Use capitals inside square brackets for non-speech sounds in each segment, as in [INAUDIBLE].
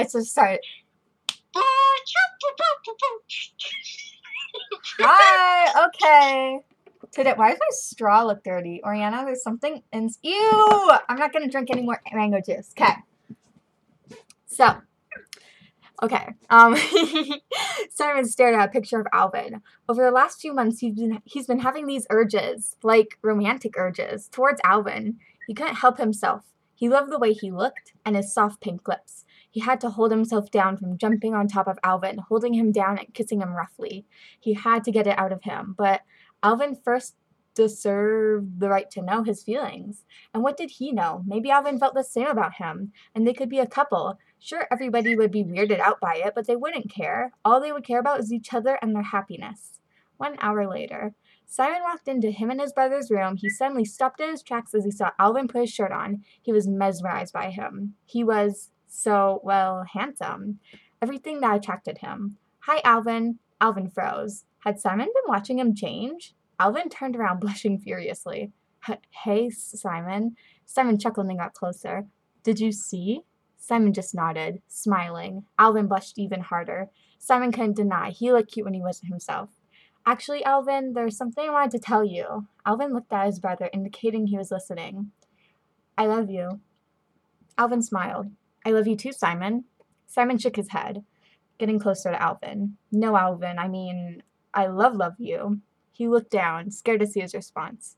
I just started. Hi. Okay. Today, why does my straw look dirty, Oriana? There's something in. Ew! I'm not gonna drink any more mango juice. Okay. So. Okay. Um. [LAUGHS] Simon stared at a picture of Alvin. Over the last few months, he's been he's been having these urges, like romantic urges, towards Alvin. He couldn't help himself. He loved the way he looked and his soft pink lips. He had to hold himself down from jumping on top of Alvin, holding him down and kissing him roughly. He had to get it out of him, but Alvin first deserved the right to know his feelings. And what did he know? Maybe Alvin felt the same about him, and they could be a couple. Sure, everybody would be weirded out by it, but they wouldn't care. All they would care about is each other and their happiness. One hour later, Simon walked into him and his brother's room. He suddenly stopped in his tracks as he saw Alvin put his shirt on. He was mesmerized by him. He was so, well, handsome. Everything that attracted him. Hi, Alvin. Alvin froze. Had Simon been watching him change? Alvin turned around, [LAUGHS] blushing furiously. Hey, Simon. Simon chuckled and got closer. Did you see? Simon just nodded, smiling. Alvin blushed even harder. Simon couldn't deny. He looked cute when he wasn't himself. Actually, Alvin, there's something I wanted to tell you. Alvin looked at his brother, indicating he was listening. I love you. Alvin smiled. I love you too, Simon. Simon shook his head, getting closer to Alvin. No, Alvin, I mean, I love love you. He looked down, scared to see his response.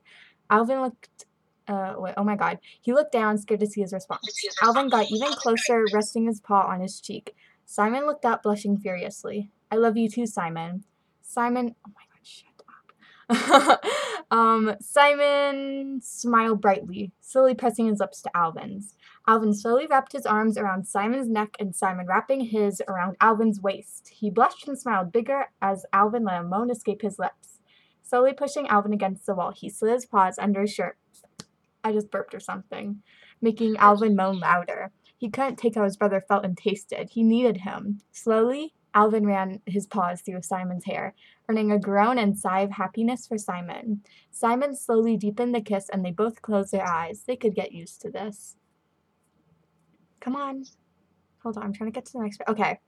Alvin looked uh, wait, oh my god. He looked down, scared to see his response. Alvin got even closer, resting his paw on his cheek. Simon looked up, blushing furiously. I love you too, Simon. Simon, oh my god, shut up. [LAUGHS] um, Simon smiled brightly, slowly pressing his lips to Alvin's. Alvin slowly wrapped his arms around Simon's neck and Simon wrapping his around Alvin's waist. He blushed and smiled bigger as Alvin let a moan escape his lips. Slowly pushing Alvin against the wall, he slid his paws under his shirt. I just burped or something, making Alvin moan louder. He couldn't take how his brother felt and tasted. He needed him. Slowly, Alvin ran his paws through Simon's hair, earning a groan and sigh of happiness for Simon. Simon slowly deepened the kiss and they both closed their eyes. They could get used to this. Come on. Hold on, I'm trying to get to the next. Okay.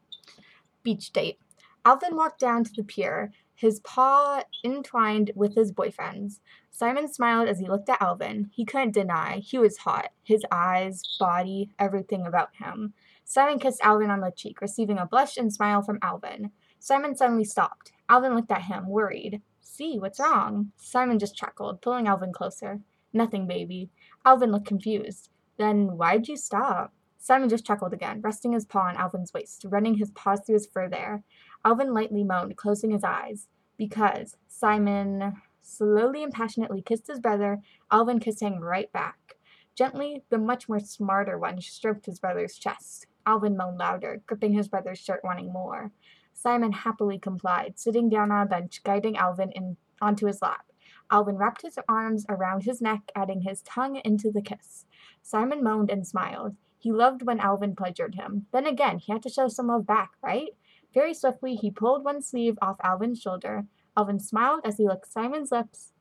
Beach date. Alvin walked down to the pier, his paw entwined with his boyfriend's. Simon smiled as he looked at Alvin. He couldn't deny he was hot. His eyes, body, everything about him. Simon kissed Alvin on the cheek, receiving a blush and smile from Alvin. Simon suddenly stopped. Alvin looked at him, worried. See, what's wrong? Simon just chuckled, pulling Alvin closer. Nothing, baby. Alvin looked confused. Then why'd you stop? Simon just chuckled again, resting his paw on Alvin's waist, running his paws through his fur there. Alvin lightly moaned, closing his eyes. Because Simon slowly and passionately kissed his brother, Alvin kissed him right back. Gently, the much more smarter one stroked his brother's chest. Alvin moaned louder, gripping his brother's shirt, wanting more. Simon happily complied, sitting down on a bench, guiding Alvin in, onto his lap. Alvin wrapped his arms around his neck, adding his tongue into the kiss. Simon moaned and smiled. He loved when Alvin pleasured him. Then again, he had to show some love back, right? Very swiftly, he pulled one sleeve off Alvin's shoulder. Alvin smiled as he licked Simon's lips.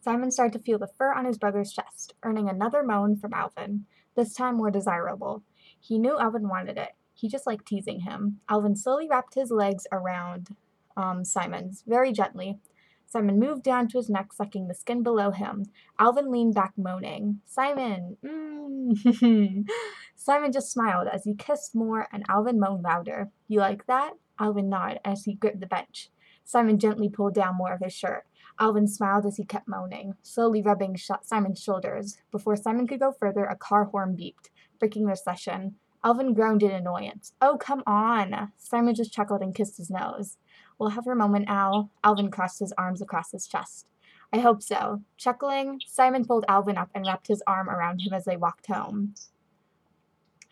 Simon started to feel the fur on his brother's chest, earning another moan from Alvin, this time more desirable. He knew Alvin wanted it. He just liked teasing him. Alvin slowly wrapped his legs around um, Simon's, very gently. Simon moved down to his neck, sucking the skin below him. Alvin leaned back, moaning. Simon! Mm. [LAUGHS] Simon just smiled as he kissed more, and Alvin moaned louder. You like that? Alvin nodded as he gripped the bench. Simon gently pulled down more of his shirt. Alvin smiled as he kept moaning, slowly rubbing Simon's shoulders. Before Simon could go further, a car horn beeped breaking their session. Alvin groaned in annoyance. Oh, come on. Simon just chuckled and kissed his nose. We'll have your moment, Al. Alvin crossed his arms across his chest. I hope so. Chuckling, Simon pulled Alvin up and wrapped his arm around him as they walked home.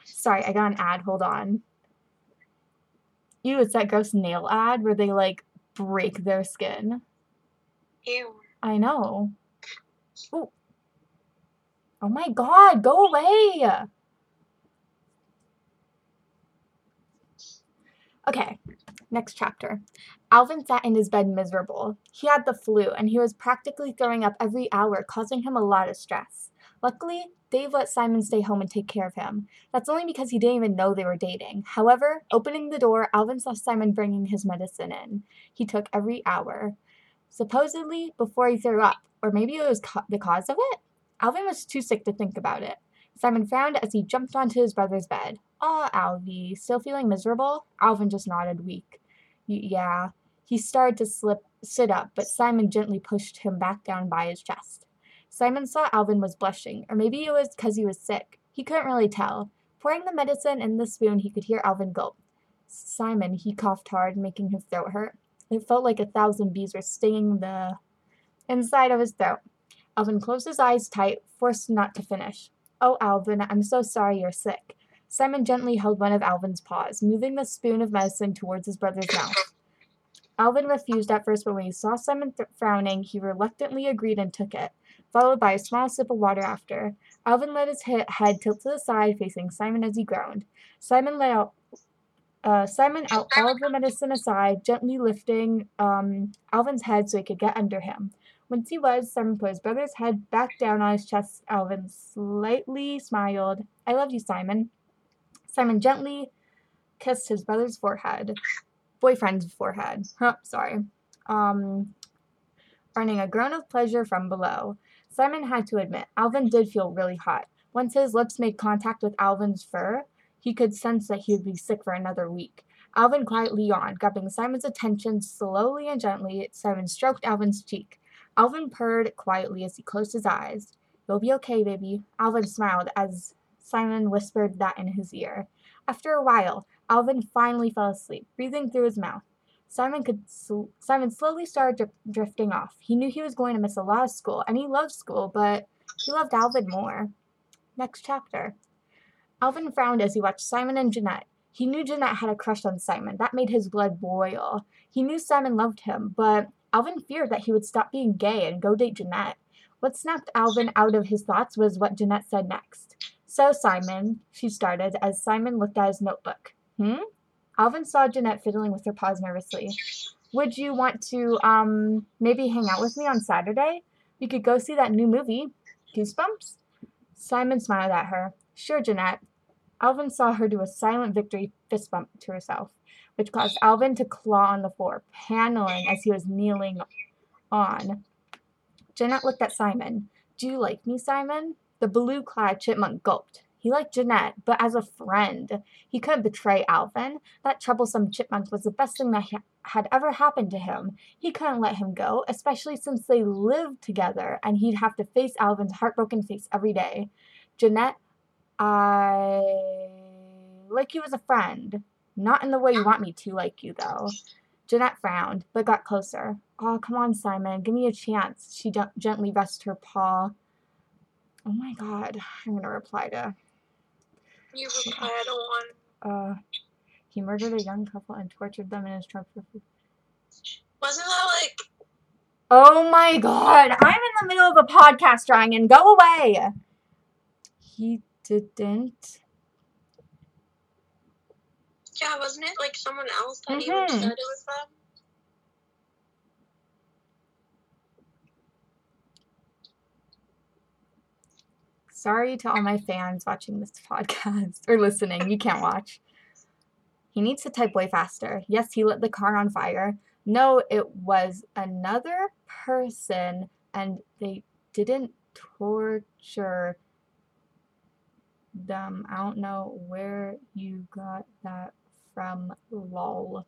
Sorry, I got an ad. Hold on. Ew, it's that gross nail ad where they, like, break their skin. Ew. I know. Ooh. Oh my god, go away! Okay, next chapter. Alvin sat in his bed miserable. He had the flu, and he was practically throwing up every hour, causing him a lot of stress. Luckily, Dave let Simon stay home and take care of him. That's only because he didn't even know they were dating. However, opening the door, Alvin saw Simon bringing his medicine in. He took every hour. Supposedly before he threw up, or maybe it was the cause of it? Alvin was too sick to think about it. Simon frowned as he jumped onto his brother's bed. Aw, Alvy, still feeling miserable? Alvin just nodded weak. Yeah. He started to slip, sit up, but Simon gently pushed him back down by his chest. Simon saw Alvin was blushing, or maybe it was because he was sick. He couldn't really tell. Pouring the medicine in the spoon, he could hear Alvin gulp. Simon, he coughed hard, making his throat hurt. It felt like a thousand bees were stinging the inside of his throat. Alvin closed his eyes tight, forced not to finish. Oh, Alvin, I'm so sorry you're sick. Simon gently held one of Alvin's paws, moving the spoon of medicine towards his brother's mouth. Alvin refused at first, but when he saw Simon frowning, he reluctantly agreed and took it, followed by a small sip of water after. Alvin let his he- head tilt to the side, facing Simon as he groaned. Simon let out. Uh, Simon out all of the medicine aside, gently lifting um, Alvin's head so he could get under him. Once he was, Simon put his brother's head back down on his chest. Alvin slightly smiled. I love you, Simon. Simon gently kissed his brother's forehead, boyfriend's forehead. Huh, sorry. Um, earning a groan of pleasure from below. Simon had to admit, Alvin did feel really hot. Once his lips made contact with Alvin's fur, he could sense that he would be sick for another week. Alvin quietly yawned, grabbing Simon's attention slowly and gently. Simon stroked Alvin's cheek. Alvin purred quietly as he closed his eyes. You'll be okay, baby. Alvin smiled as Simon whispered that in his ear. After a while, Alvin finally fell asleep, breathing through his mouth. Simon could sl- Simon slowly started dri- drifting off. He knew he was going to miss a lot of school, and he loved school, but he loved Alvin more. Next chapter. Alvin frowned as he watched Simon and Jeanette. He knew Jeanette had a crush on Simon. That made his blood boil. He knew Simon loved him, but Alvin feared that he would stop being gay and go date Jeanette. What snapped Alvin out of his thoughts was what Jeanette said next. So, Simon, she started as Simon looked at his notebook. Hmm? Alvin saw Jeanette fiddling with her paws nervously. Would you want to, um, maybe hang out with me on Saturday? We could go see that new movie, Goosebumps? Simon smiled at her. Sure, Jeanette. Alvin saw her do a silent victory fist bump to herself, which caused Alvin to claw on the floor, paneling as he was kneeling on. Jeanette looked at Simon. Do you like me, Simon? The blue clad chipmunk gulped. He liked Jeanette, but as a friend. He couldn't betray Alvin. That troublesome chipmunk was the best thing that ha- had ever happened to him. He couldn't let him go, especially since they lived together and he'd have to face Alvin's heartbroken face every day. Jeanette, I like you as a friend. Not in the way you want me to like you, though. Jeanette frowned, but got closer. Oh, come on, Simon. Give me a chance. She gently rested her paw. Oh my god. I'm going to reply to. You reply, don't want. Uh, he murdered a young couple and tortured them in his truck for food. Wasn't that like. Oh my god. I'm in the middle of a podcast, Ryan. Go away. He didn't. Yeah, wasn't it like someone else that you Mhm. said it was them? Sorry to all my fans watching this podcast or listening. You can't watch. He needs to type way faster. Yes, he lit the car on fire. No, it was another person and they didn't torture them. I don't know where you got that from. Lol.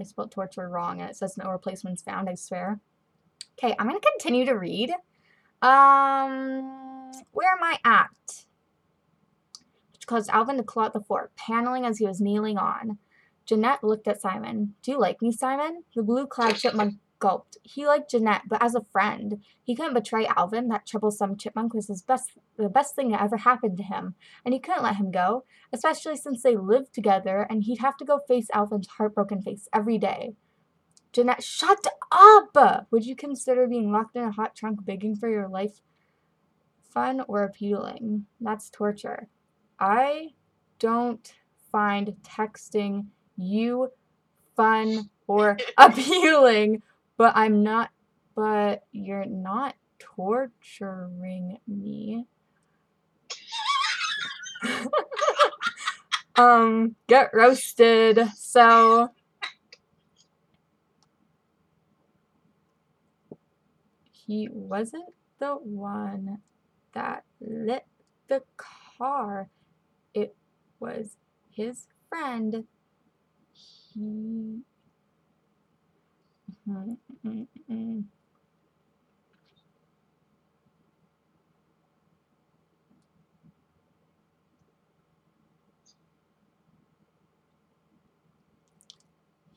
I spelled torture wrong and it says no replacements found, I swear. Okay, I'm going to continue to read. Um, where am I at? Which caused Alvin to claw at the floor, paneling as he was kneeling on. Jeanette looked at Simon. Do you like me, Simon? The blue-clad chipmunk gulped. He liked Jeanette, but as a friend. He couldn't betray Alvin. That troublesome chipmunk was his best, the best thing that ever happened to him, and he couldn't let him go, especially since they lived together, and he'd have to go face Alvin's heartbroken face every day. Jeanette, shut up! Would you consider being locked in a hot trunk begging for your life fun or appealing? That's torture. I don't find texting you fun or [LAUGHS] appealing, but I'm not, but you're not torturing me. [LAUGHS] um, get roasted. So he wasn't the one that lit the car. It was his friend. He.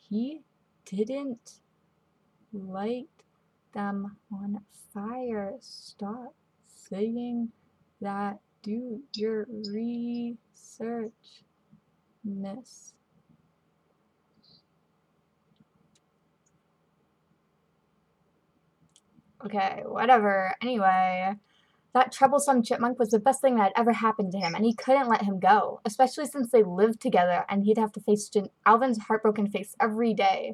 He didn't light them on fire. Stop saying that. Do your research, miss. Okay, whatever. Anyway, that troublesome chipmunk was the best thing that had ever happened to him, and he couldn't let him go, especially since they lived together and he'd have to face Jan- Alvin's heartbroken face every day.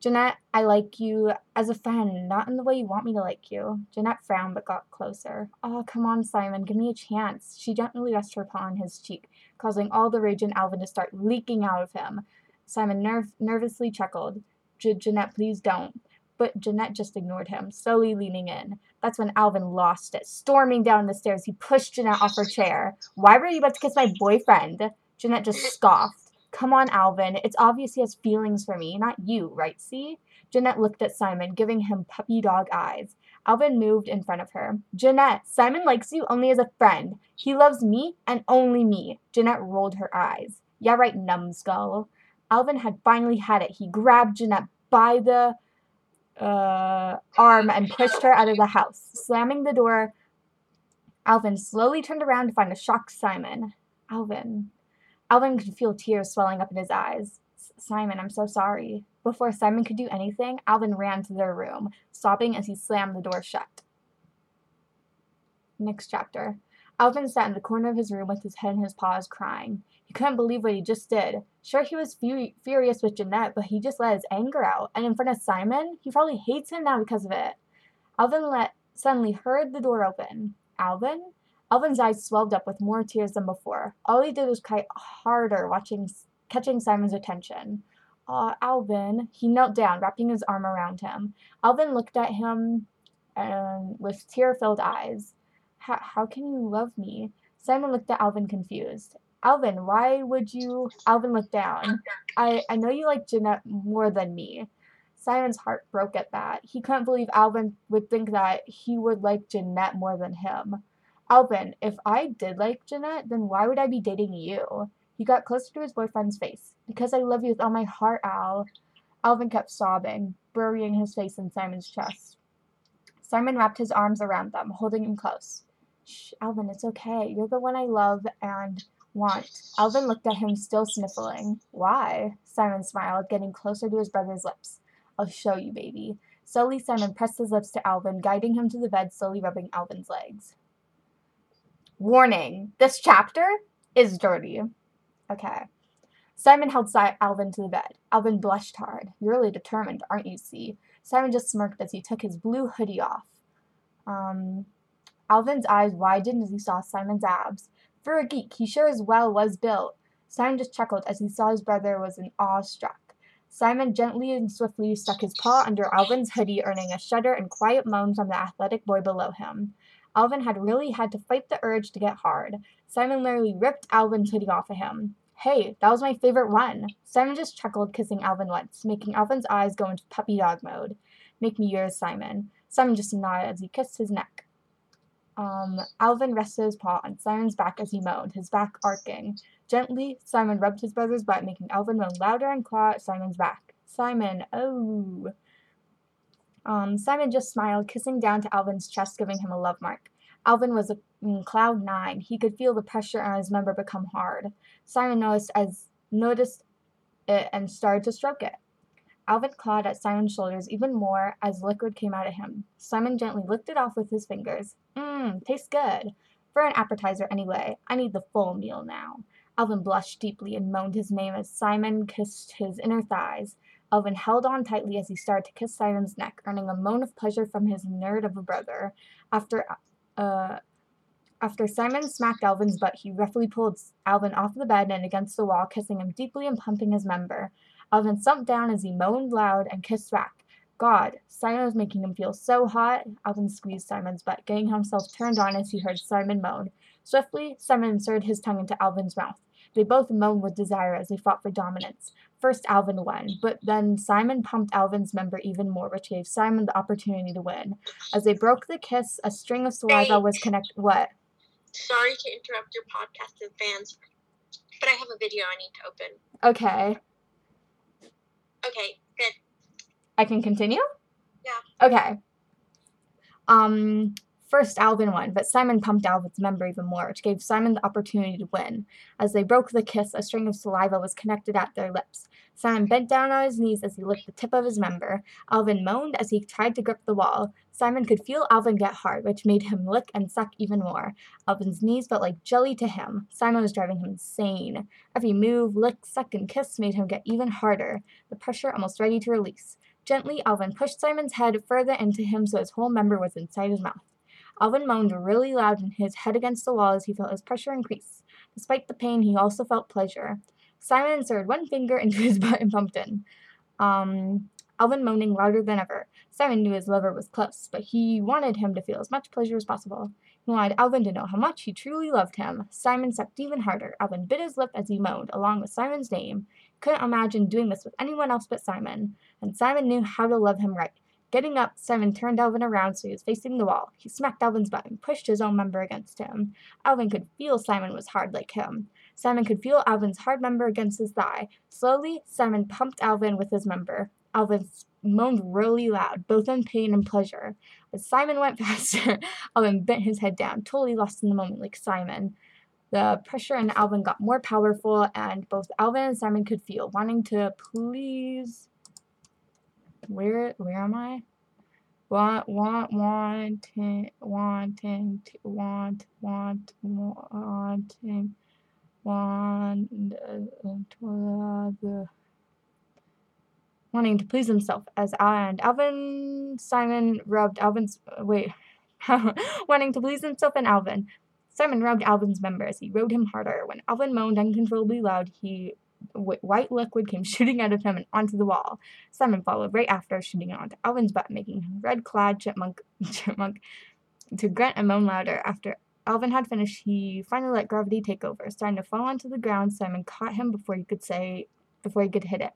Jeanette, I like you as a friend, not in the way you want me to like you. Jeanette frowned but got closer. Oh, come on, Simon, give me a chance. She gently rested her paw on his cheek, causing all the rage in Alvin to start leaking out of him. Simon nerv- nervously chuckled. Jeanette, please don't. But Jeanette just ignored him, slowly leaning in. That's when Alvin lost it. Storming down the stairs, he pushed Jeanette off her chair. Why were you about to kiss my boyfriend? Jeanette just scoffed. Come on, Alvin. It's obvious he has feelings for me, not you, right, see? Jeanette looked at Simon, giving him puppy dog eyes. Alvin moved in front of her. Jeanette, Simon likes you only as a friend. He loves me and only me. Jeanette rolled her eyes. Yeah, right, numbskull. Alvin had finally had it. He grabbed Jeanette by the uh, arm and pushed her out of the house. Slamming the door, Alvin slowly turned around to find a shocked Simon. Alvin, Alvin could feel tears swelling up in his eyes. Simon, I'm so sorry. Before Simon could do anything, Alvin ran to their room, sobbing as he slammed the door shut. Next chapter. Alvin sat in the corner of his room with his head in his paws, crying. Couldn't believe what he just did. Sure, he was fu- furious with Jeanette, but he just let his anger out. And in front of Simon, he probably hates him now because of it. Alvin let suddenly heard the door open. Alvin? Alvin's eyes swelled up with more tears than before. All he did was cry harder, watching, catching Simon's attention. Uh, Alvin. He knelt down, wrapping his arm around him. Alvin looked at him and with tear-filled eyes. How can you love me? Simon looked at Alvin confused. Alvin, why would you? Alvin looked down. I, I know you like Jeanette more than me. Simon's heart broke at that. He couldn't believe Alvin would think that he would like Jeanette more than him. Alvin, if I did like Jeanette, then why would I be dating you? He got closer to his boyfriend's face. Because I love you with all my heart, Al. Alvin kept sobbing, burying his face in Simon's chest. Simon wrapped his arms around them, holding him close. Shh, Alvin, it's okay. You're the one I love and want. Alvin looked at him, still sniffling. Why? Simon smiled, getting closer to his brother's lips. I'll show you, baby. Slowly, Simon pressed his lips to Alvin, guiding him to the bed, slowly rubbing Alvin's legs. Warning, this chapter is dirty. Okay. Simon held si- Alvin to the bed. Alvin blushed hard. You're really determined, aren't you, See? Simon just smirked as he took his blue hoodie off. Um, Alvin's eyes widened as he saw Simon's abs. For a geek, he sure as well was built. Simon just chuckled as he saw his brother was in awe struck. Simon gently and swiftly stuck his paw under Alvin's hoodie, earning a shudder and quiet moan from the athletic boy below him. Alvin had really had to fight the urge to get hard. Simon literally ripped Alvin's hoodie off of him. Hey, that was my favorite one. Simon just chuckled, kissing Alvin once, making Alvin's eyes go into puppy dog mode. Make me yours, Simon. Simon just nodded as he kissed his neck. Um, Alvin rested his paw on Simon's back as he moaned, his back arcing. Gently, Simon rubbed his brother's butt, making Alvin moan louder and claw at Simon's back. Simon, oh. Um, Simon just smiled, kissing down to Alvin's chest, giving him a love mark. Alvin was in cloud nine. He could feel the pressure on his member become hard. Simon noticed as noticed it and started to stroke it. Alvin clawed at Simon's shoulders even more as liquid came out of him. Simon gently licked it off with his fingers. Mmm, tastes good. For an appetizer, anyway. I need the full meal now. Alvin blushed deeply and moaned his name as Simon kissed his inner thighs. Alvin held on tightly as he started to kiss Simon's neck, earning a moan of pleasure from his nerd of a brother. After, uh, after Simon smacked Alvin's butt, he roughly pulled Alvin off the bed and against the wall, kissing him deeply and pumping his member. Alvin slumped down as he moaned loud and kissed back. God, Simon was making him feel so hot. Alvin squeezed Simon's butt, getting himself turned on as he heard Simon moan. Swiftly, Simon inserted his tongue into Alvin's mouth. They both moaned with desire as they fought for dominance. First, Alvin won, but then Simon pumped Alvin's member even more, which gave Simon the opportunity to win. As they broke the kiss, a string of saliva was connected. What? Sorry to interrupt your podcast and fans, but I have a video I need to open. Okay. Okay, good. I can continue? Yeah. Okay. Um, first Alvin won, but Simon pumped Alvin's member even more, which gave Simon the opportunity to win. As they broke the kiss, a string of saliva was connected at their lips. Simon bent down on his knees as he licked the tip of his member. Alvin moaned as he tried to grip the wall. Simon could feel Alvin get hard, which made him lick and suck even more. Alvin's knees felt like jelly to him. Simon was driving him insane. Every move, lick, suck, and kiss made him get even harder, the pressure almost ready to release. Gently, Alvin pushed Simon's head further into him so his whole member was inside his mouth. Alvin moaned really loud and his head against the wall as he felt his pressure increase. Despite the pain, he also felt pleasure. Simon inserted one finger into [LAUGHS] his butt and pumped in. Um, Alvin moaning louder than ever. Simon knew his lover was close, but he wanted him to feel as much pleasure as possible. He wanted Alvin to know how much he truly loved him. Simon sucked even harder. Alvin bit his lip as he moaned, along with Simon's name. Couldn't imagine doing this with anyone else but Simon, and Simon knew how to love him right. Getting up, Simon turned Alvin around so he was facing the wall. He smacked Alvin's butt and pushed his own member against him. Alvin could feel Simon was hard like him. Simon could feel Alvin's hard member against his thigh. Slowly, Simon pumped Alvin with his member. Alvin moaned really loud, both in pain and pleasure. As Simon went [LAUGHS] faster, Alvin bent his head down, totally lost in the moment like Simon. The pressure in Alvin got more powerful, and both Alvin and Simon could feel, wanting to please. Where where am I? Want want wanting wanting to want want wanting want uh, the wanting to please himself as I and Alvin Simon rubbed Alvin's wait [LAUGHS] wanting to please himself and Alvin. Simon rubbed Alvin's member as he rode him harder. When Alvin moaned uncontrollably loud, he white liquid came [LAUGHS] shooting out of him and onto the wall. Simon followed right after, shooting it onto Alvin's butt, making him red-clad chipmunk [LAUGHS] chipmunk to grunt and moan louder. After Alvin had finished, he finally let gravity take over. Starting to fall onto the ground, Simon caught him before he could say before he could hit it.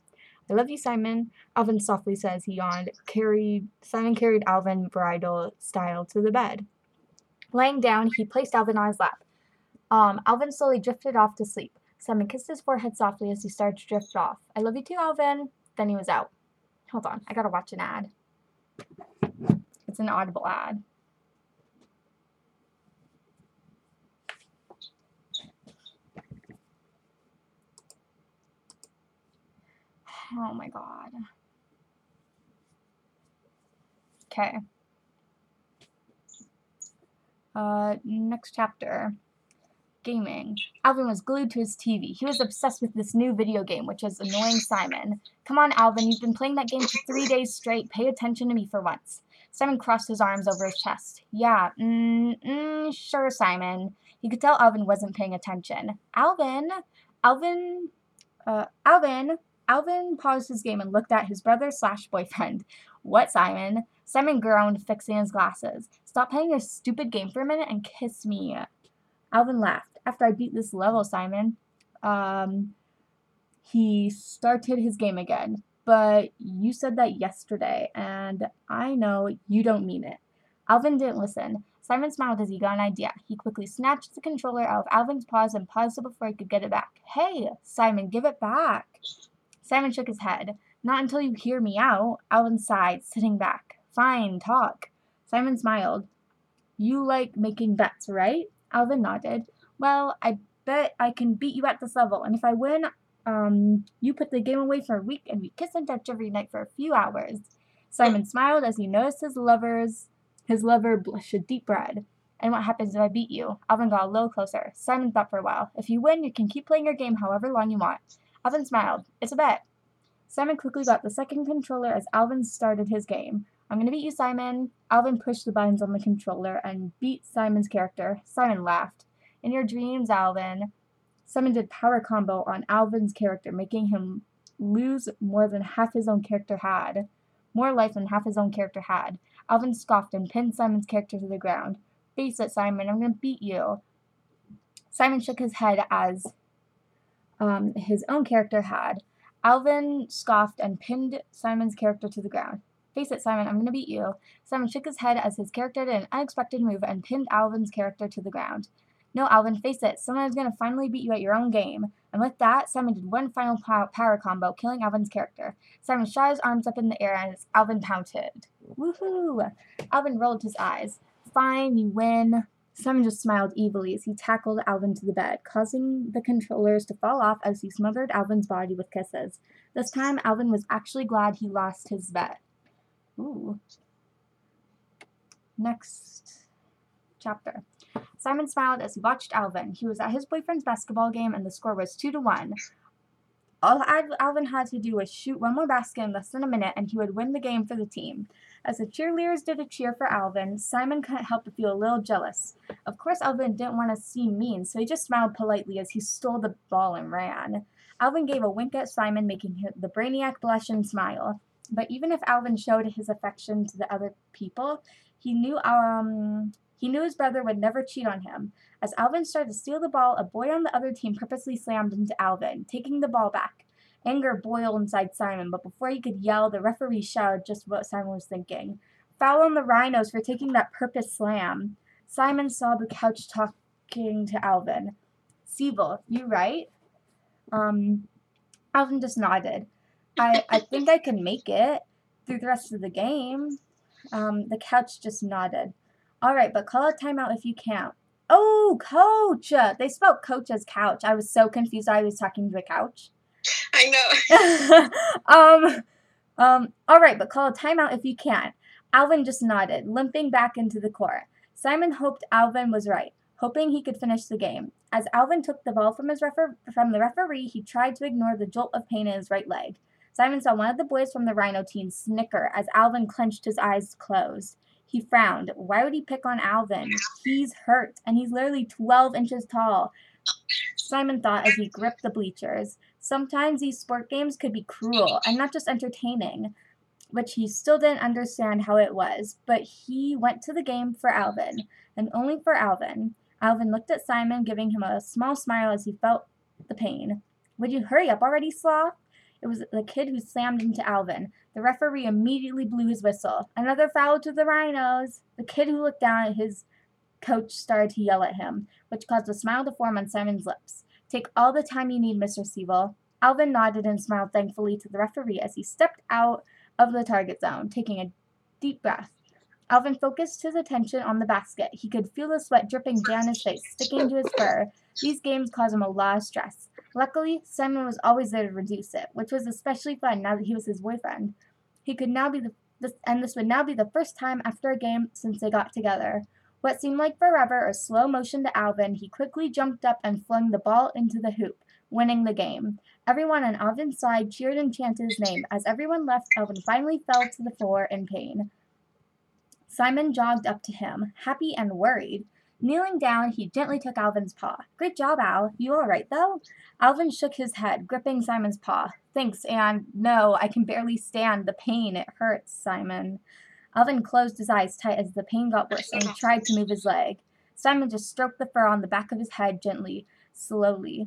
I love you, Simon. Alvin softly says he yawned. Carried Simon carried Alvin bridal style to the bed. Laying down, he placed Alvin on his lap. Um, Alvin slowly drifted off to sleep. Simon kissed his forehead softly as he started to drift off. I love you too, Alvin. Then he was out. Hold on, I gotta watch an ad. It's an audible ad. Oh my god. Okay. Uh, next chapter. Gaming. Alvin was glued to his TV. He was obsessed with this new video game, which was annoying Simon. Come on, Alvin, you've been playing that game for three days straight. Pay attention to me for once. Simon crossed his arms over his chest. Yeah, mm, mm, sure, Simon. He could tell Alvin wasn't paying attention. Alvin, Alvin, uh, Alvin, Alvin paused his game and looked at his brother slash boyfriend. What, Simon? Simon groaned, fixing his glasses. Stop playing your stupid game for a minute and kiss me. Alvin laughed. After I beat this level, Simon, um, he started his game again. But you said that yesterday, and I know you don't mean it. Alvin didn't listen. Simon smiled as he got an idea. He quickly snatched the controller out of Alvin's paws and paused it before he could get it back. Hey, Simon, give it back. Simon shook his head. Not until you hear me out. Alvin sighed, sitting back. Fine, talk. Simon smiled. You like making bets, right? Alvin nodded. Well, I bet I can beat you at this level, and if I win, um, you put the game away for a week and we kiss and touch every night for a few hours. Simon [LAUGHS] smiled as he noticed his lover's his lover blush a deep red. And what happens if I beat you? Alvin got a little closer. Simon thought for a while. If you win, you can keep playing your game however long you want. Alvin smiled. It's a bet. Simon quickly got the second controller as Alvin started his game. I'm gonna beat you, Simon. Alvin pushed the buttons on the controller and beat Simon's character. Simon laughed. In your dreams, Alvin. Simon did power combo on Alvin's character, making him lose more than half his own character had. More life than half his own character had. Alvin scoffed and pinned Simon's character to the ground. Face it, Simon, I'm gonna beat you. Simon shook his head as um, his own character had. Alvin scoffed and pinned Simon's character to the ground. Face it, Simon, I'm gonna beat you. Simon shook his head as his character did an unexpected move and pinned Alvin's character to the ground. No, Alvin, face it, someone is gonna finally beat you at your own game. And with that, Simon did one final power combo, killing Alvin's character. Simon shot his arms up in the air as Alvin pouted. Woohoo! Alvin rolled his eyes. Fine, you win. Simon just smiled evilly as he tackled Alvin to the bed, causing the controllers to fall off as he smothered Alvin's body with kisses. This time, Alvin was actually glad he lost his bet. Ooh. Next chapter. Simon smiled as he watched Alvin. He was at his boyfriend's basketball game and the score was 2 to 1. All Alvin had to do was shoot one more basket in less than a minute and he would win the game for the team. As the cheerleaders did a cheer for Alvin, Simon couldn't help but feel a little jealous. Of course, Alvin didn't want to seem mean, so he just smiled politely as he stole the ball and ran. Alvin gave a wink at Simon, making the brainiac blush and smile. But even if Alvin showed his affection to the other people, he knew um he knew his brother would never cheat on him. As Alvin started to steal the ball, a boy on the other team purposely slammed into Alvin, taking the ball back. Anger boiled inside Simon, but before he could yell, the referee shouted just what Simon was thinking. Foul on the Rhinos for taking that purpose slam. Simon saw the couch talking to Alvin. Seville, you right? Um, Alvin just nodded. I, I think I can make it through the rest of the game. Um, the couch just nodded. All right, but call a timeout if you can't. Oh, coach! They spelled coach as couch. I was so confused. I was talking to a couch. I know. [LAUGHS] [LAUGHS] um, um, all right, but call a timeout if you can't. Alvin just nodded, limping back into the court. Simon hoped Alvin was right, hoping he could finish the game. As Alvin took the ball from his refer- from the referee, he tried to ignore the jolt of pain in his right leg. Simon saw one of the boys from the Rhino team snicker as Alvin clenched his eyes closed. He frowned. Why would he pick on Alvin? He's hurt, and he's literally 12 inches tall. Simon thought as he gripped the bleachers. Sometimes these sport games could be cruel and not just entertaining, which he still didn't understand how it was. But he went to the game for Alvin, and only for Alvin. Alvin looked at Simon, giving him a small smile as he felt the pain. Would you hurry up already, Sloth? It was the kid who slammed into Alvin. The referee immediately blew his whistle. Another foul to the Rhinos. The kid who looked down at his coach started to yell at him, which caused a smile to form on Simon's lips. Take all the time you need, Mr. Seville. Alvin nodded and smiled thankfully to the referee as he stepped out of the target zone, taking a deep breath. Alvin focused his attention on the basket. He could feel the sweat dripping down his face, sticking to his fur. These games caused him a lot of stress. Luckily, Simon was always there to reduce it, which was especially fun now that he was his boyfriend. He could now be the this, and this would now be the first time after a game since they got together. What seemed like forever a slow motion to Alvin, he quickly jumped up and flung the ball into the hoop, winning the game. Everyone on Alvin's side cheered and chanted his name. As everyone left, Alvin finally fell to the floor in pain. Simon jogged up to him, happy and worried. Kneeling down, he gently took Alvin's paw. Great job, Al. You all right, though? Alvin shook his head, gripping Simon's paw. Thanks, and no, I can barely stand the pain. It hurts, Simon. Alvin closed his eyes tight as the pain got worse and tried to move his leg. Simon just stroked the fur on the back of his head gently, slowly.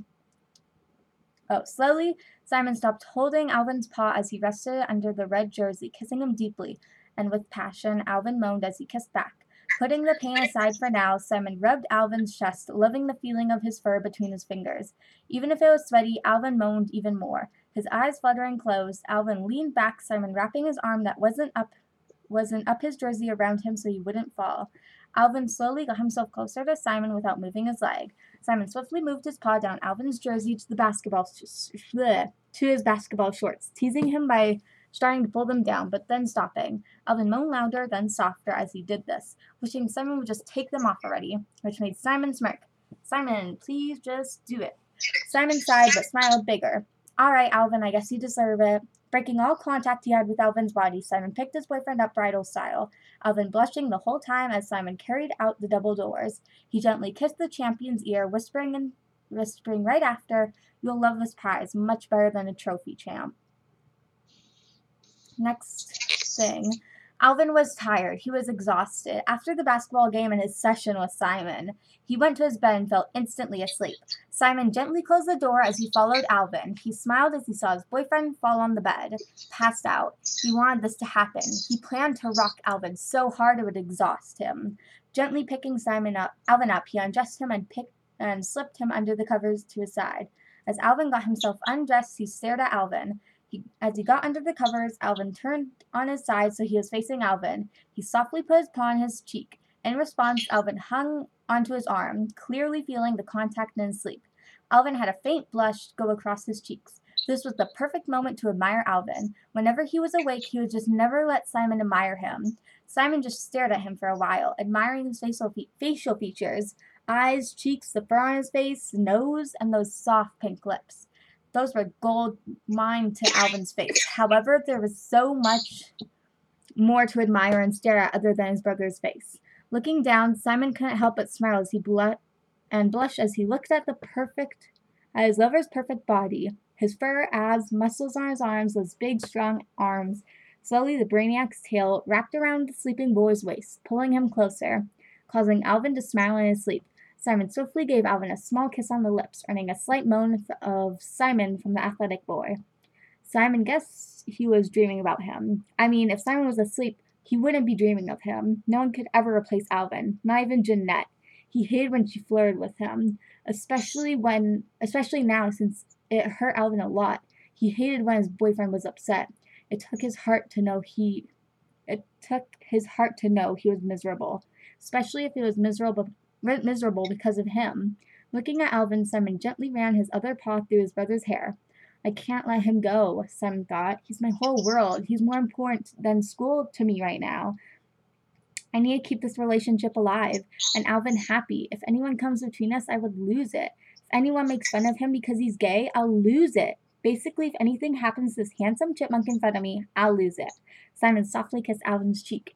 Oh, slowly, Simon stopped holding Alvin's paw as he rested under the red jersey, kissing him deeply, and with passion, Alvin moaned as he kissed back. Putting the pain aside for now, Simon rubbed Alvin's chest, loving the feeling of his fur between his fingers. Even if it was sweaty, Alvin moaned even more. His eyes fluttering closed, Alvin leaned back, Simon wrapping his arm that wasn't up wasn't up his jersey around him so he wouldn't fall. Alvin slowly got himself closer to Simon without moving his leg. Simon swiftly moved his paw down Alvin's jersey to the basketball to his basketball shorts, teasing him by starting to pull them down, but then stopping. Alvin moaned louder, then softer as he did this, wishing Simon would just take them off already, which made Simon smirk. Simon, please just do it. Simon sighed but smiled bigger. All right, Alvin, I guess you deserve it. Breaking all contact he had with Alvin's body, Simon picked his boyfriend up bridal style, Alvin blushing the whole time as Simon carried out the double doors. He gently kissed the champion's ear, whispering and whispering right after, You'll love this prize, much better than a trophy champ. Next thing. Alvin was tired. He was exhausted. After the basketball game and his session with Simon, he went to his bed and fell instantly asleep. Simon gently closed the door as he followed Alvin. He smiled as he saw his boyfriend fall on the bed, passed out. He wanted this to happen. He planned to rock Alvin so hard it would exhaust him. Gently picking Simon up, Alvin up, he undressed him and picked and slipped him under the covers to his side. As Alvin got himself undressed, he stared at Alvin. He, as he got under the covers, Alvin turned on his side so he was facing Alvin. He softly put his paw on his cheek. In response, Alvin hung onto his arm, clearly feeling the contact in his sleep. Alvin had a faint blush go across his cheeks. This was the perfect moment to admire Alvin. Whenever he was awake, he would just never let Simon admire him. Simon just stared at him for a while, admiring his facial, fe- facial features eyes, cheeks, the fur on his face, nose, and those soft pink lips. Those were gold mine to Alvin's face. However, there was so much more to admire and stare at other than his brother's face. Looking down, Simon couldn't help but smile as he blushed and blush as he looked at the perfect at his lover's perfect body, his fur, abs, muscles on his arms, those big strong arms. Slowly the brainiac's tail wrapped around the sleeping boy's waist, pulling him closer, causing Alvin to smile in his sleep. Simon swiftly gave Alvin a small kiss on the lips, earning a slight moan of Simon from the athletic boy. Simon guessed he was dreaming about him. I mean, if Simon was asleep, he wouldn't be dreaming of him. No one could ever replace Alvin, not even Jeanette. He hated when she flirted with him, especially when, especially now since it hurt Alvin a lot. He hated when his boyfriend was upset. It took his heart to know he, it took his heart to know he was miserable, especially if he was miserable miserable because of him. Looking at Alvin, Simon gently ran his other paw through his brother's hair. I can't let him go, Simon thought. He's my whole world. He's more important than school to me right now. I need to keep this relationship alive and Alvin happy. If anyone comes between us, I would lose it. If anyone makes fun of him because he's gay, I'll lose it. Basically, if anything happens to this handsome chipmunk in front of me, I'll lose it. Simon softly kissed Alvin's cheek.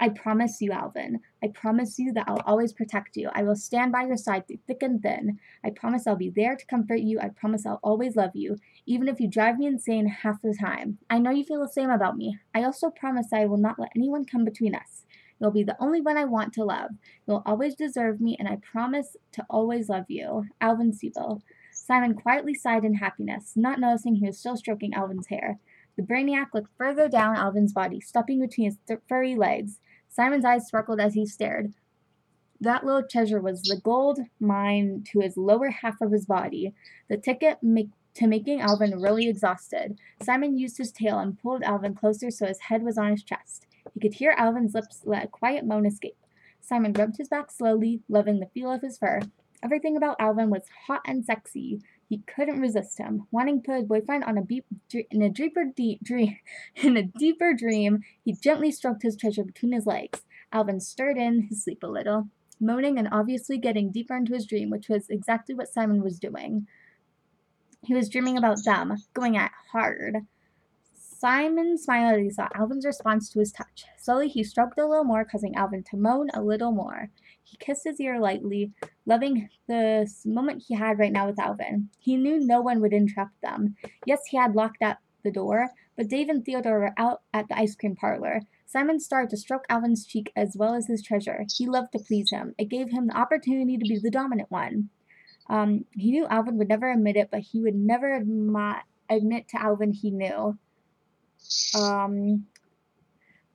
I promise you, Alvin. I promise you that I'll always protect you. I will stand by your side through thick and thin. I promise I'll be there to comfort you. I promise I'll always love you, even if you drive me insane half the time. I know you feel the same about me. I also promise I will not let anyone come between us. You'll be the only one I want to love. You'll always deserve me, and I promise to always love you. Alvin Seville. Simon quietly sighed in happiness, not noticing he was still stroking Alvin's hair. The brainiac looked further down Alvin's body, stopping between his th- furry legs. Simon's eyes sparkled as he stared. That little treasure was the gold mine to his lower half of his body, the ticket make, to making Alvin really exhausted. Simon used his tail and pulled Alvin closer so his head was on his chest. He could hear Alvin's lips let a quiet moan escape. Simon rubbed his back slowly, loving the feel of his fur. Everything about Alvin was hot and sexy. He couldn't resist him. Wanting to put his boyfriend on a beep, in a deeper deep dream, [LAUGHS] in a deeper dream, he gently stroked his treasure between his legs. Alvin stirred in his sleep a little, moaning and obviously getting deeper into his dream, which was exactly what Simon was doing. He was dreaming about them, going at hard. Simon smiled as he saw Alvin's response to his touch. Slowly, he stroked a little more, causing Alvin to moan a little more. He kissed his ear lightly, loving the moment he had right now with Alvin. He knew no one would interrupt them. Yes, he had locked up the door, but Dave and Theodore were out at the ice cream parlor. Simon started to stroke Alvin's cheek as well as his treasure. He loved to please him. It gave him the opportunity to be the dominant one. Um, he knew Alvin would never admit it, but he would never admi- admit to Alvin he knew. Um,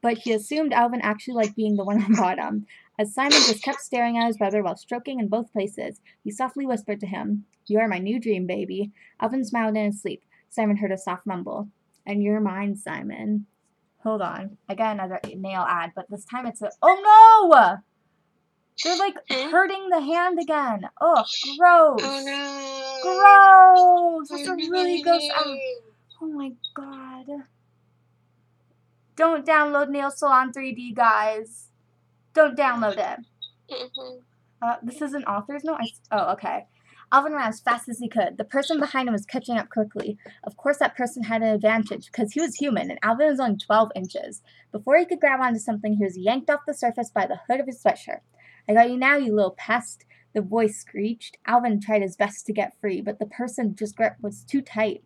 but he assumed Alvin actually liked being the one on bottom. As Simon just kept staring at his brother while stroking in both places, he softly whispered to him, You are my new dream, baby. Alvin smiled in his sleep. Simon heard a soft mumble. And you're mine, Simon. Hold on. I got another nail ad, but this time it's a. Oh no! They're like hurting the hand again. Oh, gross. Oh no. Gross. That's a really gross ad. Oh my god. Don't download Nail Salon 3D, guys. Don't download it. Mhm. Uh, this is an author's note. I oh, okay. Alvin ran as fast as he could. The person behind him was catching up quickly. Of course, that person had an advantage because he was human and Alvin was only 12 inches. Before he could grab onto something, he was yanked off the surface by the hood of his sweatshirt. I got you now, you little pest, the voice screeched. Alvin tried his best to get free, but the person just grip was too tight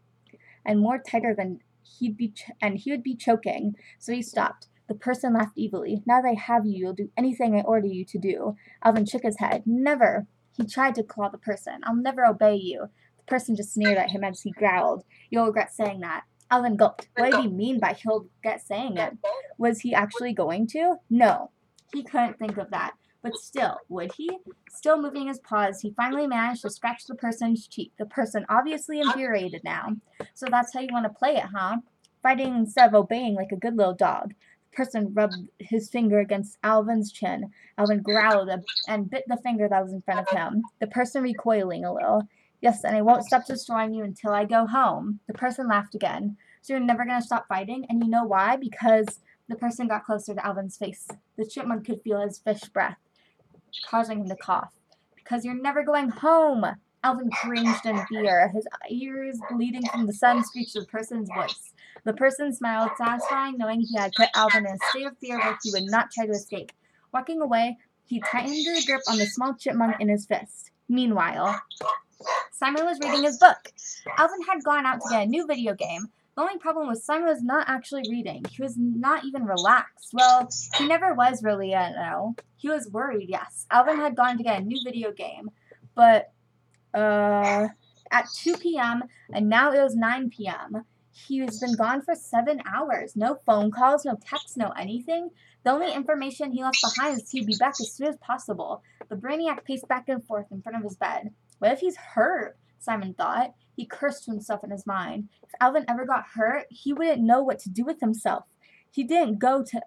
and more tighter than he'd be ch- and he would be choking, so he stopped. The person laughed evilly. Now that I have you, you'll do anything I order you to do. Alvin shook his head. Never. He tried to claw the person. I'll never obey you. The person just sneered at him as he growled. You'll regret saying that. Alvin gulped. What did he mean by he'll regret saying it? Was he actually going to? No. He couldn't think of that. But still, would he? Still moving his paws, he finally managed to scratch the person's cheek. The person obviously infuriated now. So that's how you want to play it, huh? Fighting instead of obeying like a good little dog. Person rubbed his finger against Alvin's chin. Alvin growled and bit the finger that was in front of him. The person recoiling a little. Yes, and I won't stop destroying you until I go home. The person laughed again. So you're never going to stop fighting? And you know why? Because the person got closer to Alvin's face. The chipmunk could feel his fish breath causing him to cough. Because you're never going home! Alvin cringed in fear, his ears bleeding from the sun screeched the person's voice. The person smiled, satisfying, knowing he had put Alvin in a state of fear where he would not try to escape. Walking away, he tightened the grip on the small chipmunk in his fist. Meanwhile, Simon was reading his book. Alvin had gone out to get a new video game. The only problem was Simon was not actually reading. He was not even relaxed. Well, he never was really, you know. He was worried, yes. Alvin had gone to get a new video game, but uh, at 2 p.m., and now it was 9 p.m. He's been gone for seven hours. No phone calls, no texts, no anything. The only information he left behind is he'd be back as soon as possible. The brainiac paced back and forth in front of his bed. What if he's hurt? Simon thought. He cursed himself in his mind. If Alvin ever got hurt, he wouldn't know what to do with himself. He didn't go to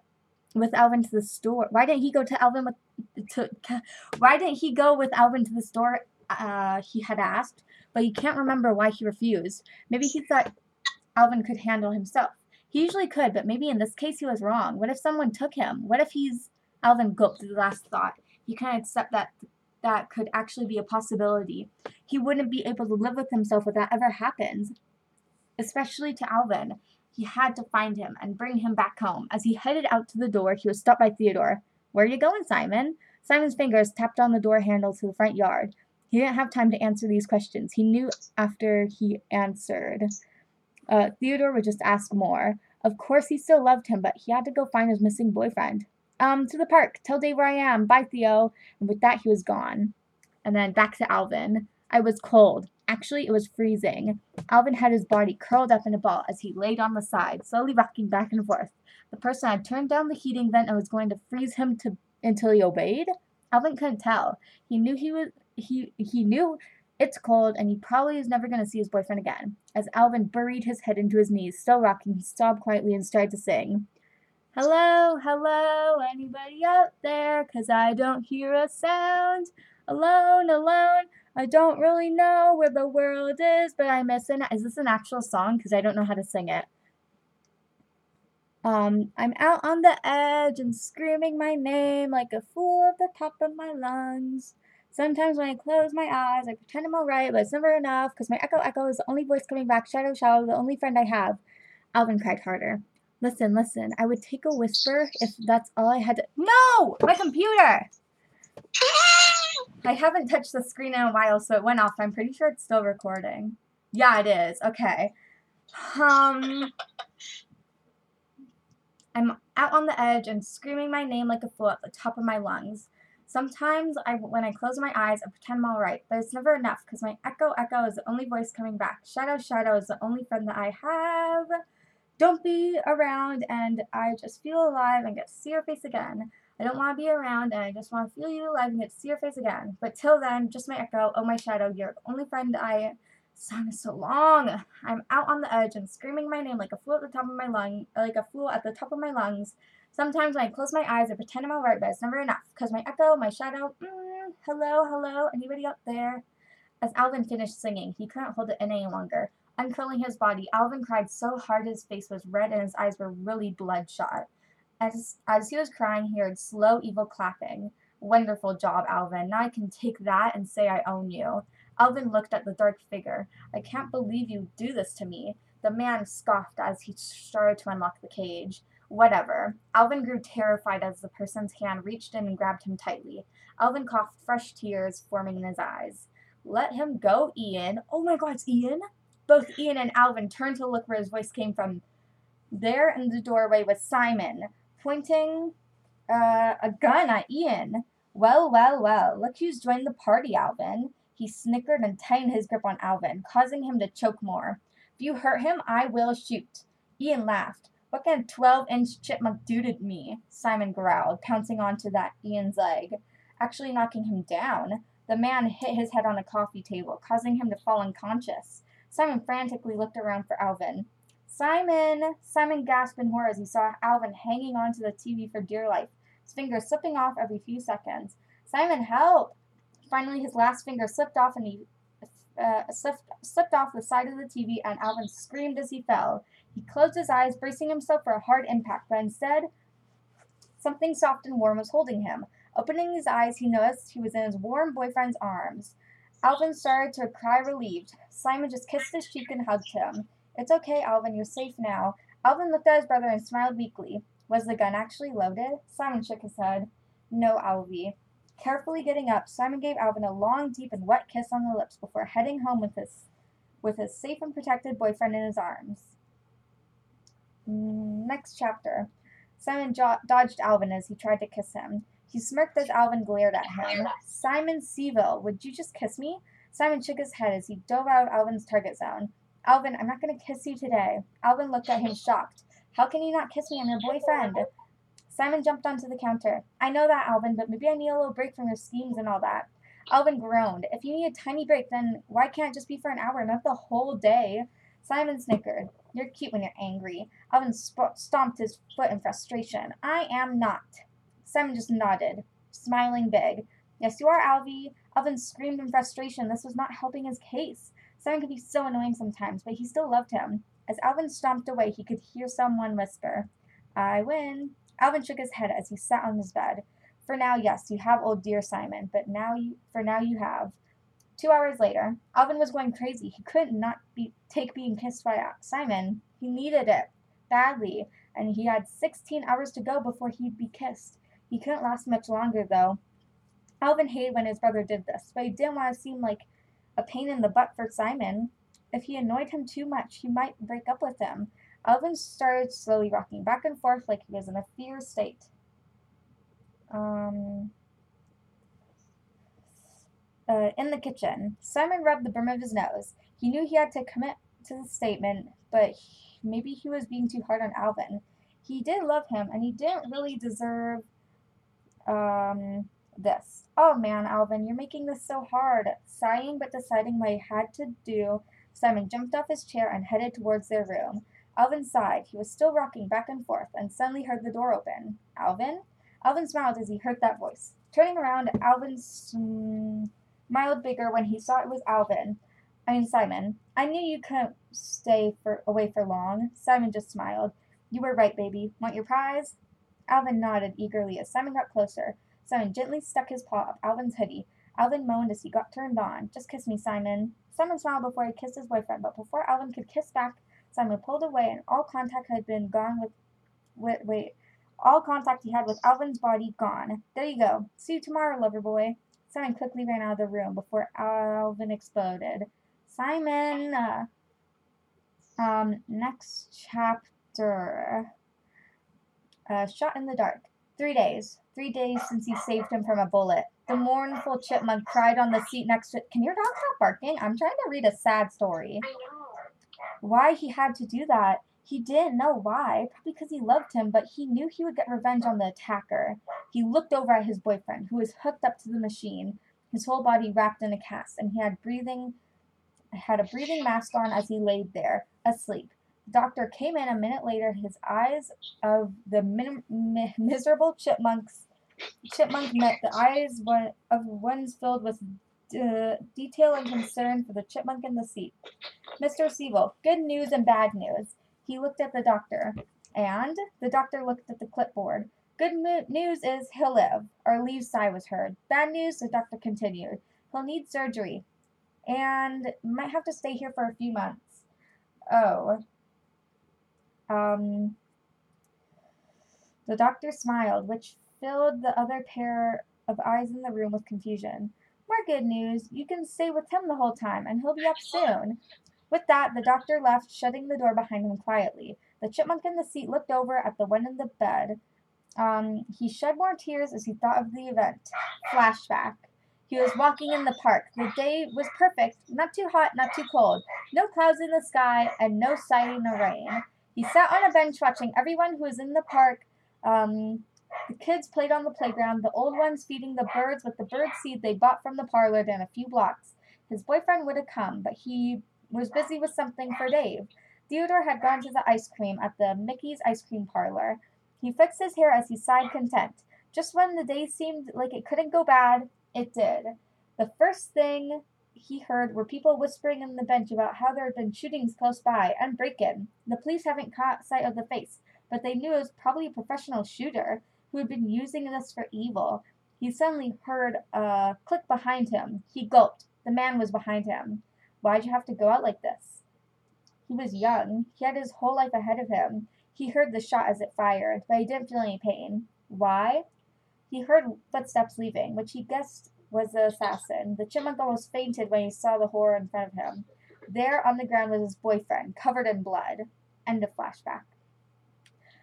with Alvin to the store. Why didn't he go to Alvin with to? [LAUGHS] Why didn't he go with Alvin to the store? Uh, he had asked, but he can't remember why he refused. Maybe he thought Alvin could handle himself. He usually could, but maybe in this case he was wrong. What if someone took him? What if he's Alvin gulped the last thought. He can't accept that that could actually be a possibility. He wouldn't be able to live with himself if that ever happens. Especially to Alvin. He had to find him and bring him back home. As he headed out to the door, he was stopped by Theodore. Where are you going, Simon? Simon's fingers tapped on the door handle to the front yard. He didn't have time to answer these questions. He knew after he answered. Uh, Theodore would just ask more. Of course, he still loved him, but he had to go find his missing boyfriend. Um, to the park. Tell Dave where I am. Bye, Theo. And with that, he was gone. And then back to Alvin. I was cold. Actually, it was freezing. Alvin had his body curled up in a ball as he laid on the side, slowly rocking back and forth. The person had turned down the heating vent and was going to freeze him to until he obeyed. Alvin couldn't tell. He knew he was he he knew it's cold and he probably is never going to see his boyfriend again. As Alvin buried his head into his knees, still rocking, he sobbed quietly and started to sing. Hello, hello, anybody out there? Cause I don't hear a sound. Alone, alone. I don't really know where the world is, but I miss it. Is this an actual song? Because I don't know how to sing it. Um, I'm out on the edge and screaming my name like a fool at the top of my lungs. Sometimes when I close my eyes, I pretend I'm alright, but it's never enough because my echo echo is the only voice coming back. Shadow, shadow, the only friend I have. Alvin cried harder. Listen, listen. I would take a whisper if that's all I had to. No! My computer! I haven't touched the screen in a while, so it went off. I'm pretty sure it's still recording. Yeah, it is. Okay. Um. I'm out on the edge and screaming my name like a fool at the top of my lungs. Sometimes I, when I close my eyes, I pretend I'm all right, but it's never enough because my echo echo is the only voice coming back. Shadow shadow is the only friend that I have. Don't be around, and I just feel alive and get to see your face again. I don't want to be around, and I just want to feel you alive and get to see your face again. But till then, just my echo. Oh, my shadow, you're the only friend I. Song is so long. I'm out on the edge and screaming my name like a fool at the top of my lung, like a fool at the top of my lungs. Sometimes when I close my eyes, I pretend I'm alright, but it's never enough. Because my echo, my shadow, mm, hello, hello, anybody out there? As Alvin finished singing, he couldn't hold it in any longer. Uncurling his body, Alvin cried so hard his face was red and his eyes were really bloodshot. As, as he was crying, he heard slow, evil clapping. Wonderful job, Alvin. Now I can take that and say I own you. Alvin looked at the dark figure. I can't believe you do this to me. The man scoffed as he started to unlock the cage. Whatever. Alvin grew terrified as the person's hand reached in and grabbed him tightly. Alvin coughed, fresh tears forming in his eyes. Let him go, Ian. Oh my god, it's Ian? Both Ian and Alvin turned to look where his voice came from. There in the doorway was Simon, pointing uh, a gun at Ian. Well, well, well, look who's joined the party, Alvin. He snickered and tightened his grip on Alvin, causing him to choke more. If you hurt him, I will shoot. Ian laughed. What can a 12 inch chipmunk do to me? Simon growled, pouncing onto that Ian's leg, actually knocking him down. The man hit his head on a coffee table, causing him to fall unconscious. Simon frantically looked around for Alvin. Simon! Simon gasped in horror as he saw Alvin hanging onto the TV for dear life, his fingers slipping off every few seconds. Simon, help! Finally, his last finger slipped off and he uh, slipped, slipped off the side of the TV, and Alvin screamed as he fell. He closed his eyes, bracing himself for a hard impact, but instead, something soft and warm was holding him. Opening his eyes, he noticed he was in his warm boyfriend's arms. Alvin started to cry relieved. Simon just kissed his cheek and hugged him. It's okay, Alvin, you're safe now. Alvin looked at his brother and smiled weakly. Was the gun actually loaded? Simon shook his head. No, Alvy. Carefully getting up, Simon gave Alvin a long, deep, and wet kiss on the lips before heading home with his with his safe and protected boyfriend in his arms. Mm, next chapter. Simon jo- dodged Alvin as he tried to kiss him. He smirked as Alvin glared at him. Simon Seville, would you just kiss me? Simon shook his head as he dove out of Alvin's target zone. Alvin, I'm not going to kiss you today. Alvin looked at him shocked. How can you not kiss me? I'm your boyfriend. Simon jumped onto the counter. I know that, Alvin, but maybe I need a little break from your schemes and all that. Alvin groaned. If you need a tiny break, then why can't it just be for an hour, not the whole day? Simon snickered. You're cute when you're angry. Alvin stomped his foot in frustration. I am not. Simon just nodded, smiling big. Yes, you are, Alvy. Alvin screamed in frustration. This was not helping his case. Simon could be so annoying sometimes, but he still loved him. As Alvin stomped away, he could hear someone whisper, I win. Alvin shook his head as he sat on his bed. For now, yes, you have old dear Simon, but now you for now you have. Two hours later, Alvin was going crazy. He couldn't not be, take being kissed by uh, Simon. He needed it badly, and he had 16 hours to go before he'd be kissed. He couldn't last much longer, though. Alvin hated when his brother did this, but he didn't want to seem like a pain in the butt for Simon. If he annoyed him too much, he might break up with him. Alvin started slowly rocking back and forth like he was in a fear state. Um, uh, in the kitchen, Simon rubbed the brim of his nose. He knew he had to commit to the statement, but maybe he was being too hard on Alvin. He did love him, and he didn't really deserve um, this. Oh man, Alvin, you're making this so hard. Sighing but deciding what he had to do, Simon jumped off his chair and headed towards their room. Alvin sighed. He was still rocking back and forth and suddenly heard the door open. Alvin? Alvin smiled as he heard that voice. Turning around, Alvin smiled bigger when he saw it was Alvin. I mean, Simon. I knew you couldn't stay for, away for long. Simon just smiled. You were right, baby. Want your prize? Alvin nodded eagerly as Simon got closer. Simon gently stuck his paw up Alvin's hoodie. Alvin moaned as he got turned on. Just kiss me, Simon. Simon smiled before he kissed his boyfriend, but before Alvin could kiss back, Simon pulled away, and all contact had been gone with, with wait, all contact he had with Alvin's body gone. There you go. See you tomorrow, lover boy. Simon quickly ran out of the room before Alvin exploded. Simon. Uh, um, next chapter. Uh, shot in the dark. Three days. Three days since he saved him from a bullet. The mournful chipmunk cried on the seat next to. Can your dog stop barking? I'm trying to read a sad story. Why he had to do that, he didn't know why. Probably because he loved him, but he knew he would get revenge on the attacker. He looked over at his boyfriend, who was hooked up to the machine, his whole body wrapped in a cast, and he had breathing had a breathing mask on as he laid there, asleep. The doctor came in a minute later, his eyes of the min- mi- [LAUGHS] miserable chipmunks chipmunk met the eyes of ones filled with detail and concern for the chipmunk in the seat. Mr. Seville, good news and bad news. He looked at the doctor, and the doctor looked at the clipboard. Good mo- news is he'll live. Our leave sigh was heard. Bad news, the doctor continued. He'll need surgery. And might have to stay here for a few months. Oh. Um. The doctor smiled, which filled the other pair of eyes in the room with confusion. More good news. You can stay with him the whole time, and he'll be up soon. With that, the doctor left, shutting the door behind him quietly. The chipmunk in the seat looked over at the one in the bed. Um, he shed more tears as he thought of the event. Flashback. He was walking in the park. The day was perfect, not too hot, not too cold. No clouds in the sky, and no sign of rain. He sat on a bench watching everyone who was in the park. Um, the kids played on the playground, the old ones feeding the birds with the bird seed they bought from the parlor down a few blocks. His boyfriend would have come, but he was busy with something for Dave. Theodore had gone to the ice cream at the Mickey's ice cream parlor. He fixed his hair as he sighed content. Just when the day seemed like it couldn't go bad, it did. The first thing he heard were people whispering on the bench about how there had been shootings close by and break in. The police haven't caught sight of the face, but they knew it was probably a professional shooter who had been using this for evil. He suddenly heard a click behind him. He gulped. The man was behind him. Why'd you have to go out like this? He was young. He had his whole life ahead of him. He heard the shot as it fired, but he didn't feel any pain. Why? He heard footsteps leaving, which he guessed was the assassin. The chipmunk almost fainted when he saw the horror in front of him. There on the ground was his boyfriend, covered in blood. End of flashback.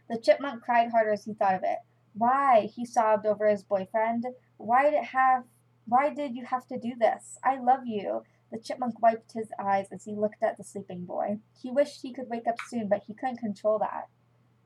The chipmunk cried harder as he thought of it. Why? He sobbed over his boyfriend. Why did it have why did you have to do this? I love you. The chipmunk wiped his eyes as he looked at the sleeping boy. He wished he could wake up soon, but he couldn't control that.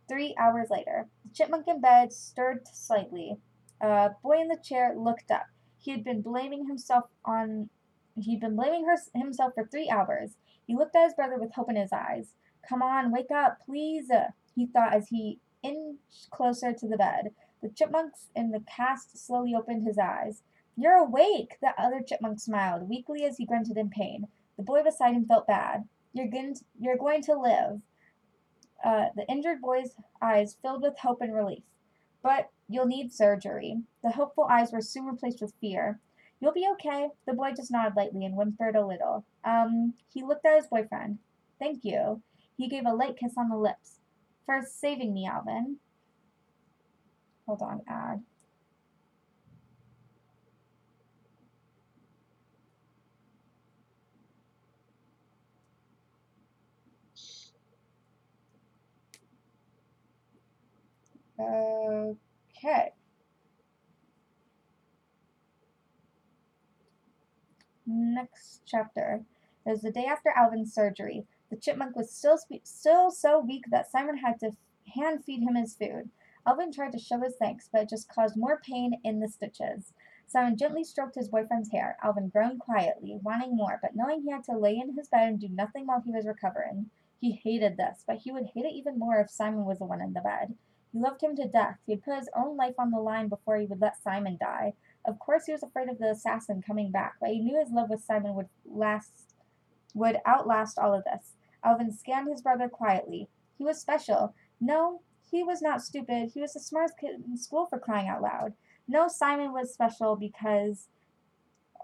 Three hours later, the chipmunk in bed stirred slightly. A boy in the chair looked up. He had been blaming himself on he'd been blaming her, himself for three hours. He looked at his brother with hope in his eyes. Come on, wake up, please, he thought as he inched closer to the bed. The chipmunks in the cast slowly opened his eyes. You're awake! The other chipmunk smiled, weakly as he grunted in pain. The boy beside him felt bad. You're going you're going to live. Uh, the injured boy's eyes filled with hope and relief. But you'll need surgery. The hopeful eyes were soon replaced with fear. You'll be okay. The boy just nodded lightly and whimpered a little. Um, he looked at his boyfriend. Thank you. He gave a light kiss on the lips. For saving me, Alvin. Hold on, add. Okay. Next chapter. It was the day after Alvin's surgery. The chipmunk was still still so weak that Simon had to hand feed him his food. Alvin tried to show his thanks, but it just caused more pain in the stitches. Simon gently stroked his boyfriend's hair. Alvin groaned quietly, wanting more, but knowing he had to lay in his bed and do nothing while he was recovering. He hated this, but he would hate it even more if Simon was the one in the bed. He loved him to death. He had put his own life on the line before he would let Simon die. Of course, he was afraid of the assassin coming back, but he knew his love with Simon would last, would outlast all of this. Alvin scanned his brother quietly. He was special. No, he was not stupid. He was the smartest kid in school for crying out loud. No, Simon was special because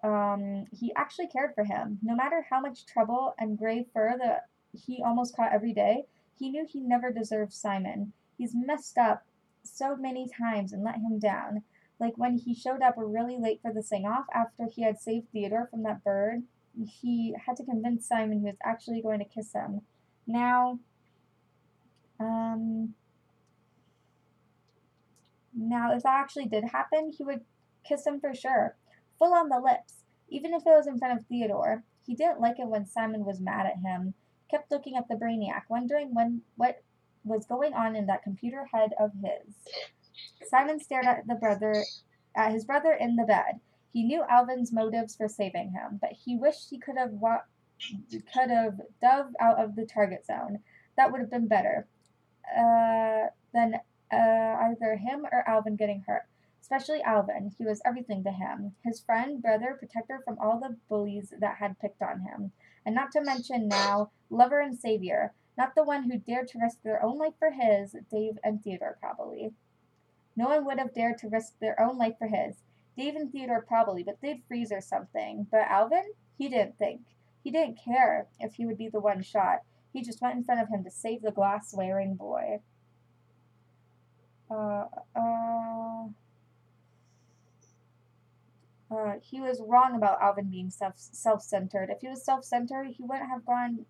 um, he actually cared for him. No matter how much trouble and gray fur that he almost caught every day, he knew he never deserved Simon. He's messed up so many times and let him down. Like when he showed up really late for the sing off after he had saved Theodore from that bird, he had to convince Simon he was actually going to kiss him. Now, um, now if that actually did happen, he would kiss him for sure, full on the lips, even if it was in front of Theodore. He didn't like it when Simon was mad at him. Kept looking at the brainiac, wondering when what was going on in that computer head of his. Simon stared at the brother at his brother in the bed. He knew Alvin's motives for saving him, but he wished he could have wa- could have dove out of the target zone. That would have been better uh, than uh, either him or Alvin getting hurt. Especially Alvin. He was everything to him. His friend, brother, protector from all the bullies that had picked on him. And not to mention now, lover and savior. Not the one who dared to risk their own life for his, Dave and Theodore probably. No one would have dared to risk their own life for his. Dave and Theodore probably, but they'd freeze or something. But Alvin? He didn't think. He didn't care if he would be the one shot. He just went in front of him to save the glass wearing boy. Uh, uh, uh, he was wrong about Alvin being self self centered. If he was self centered, he wouldn't have gone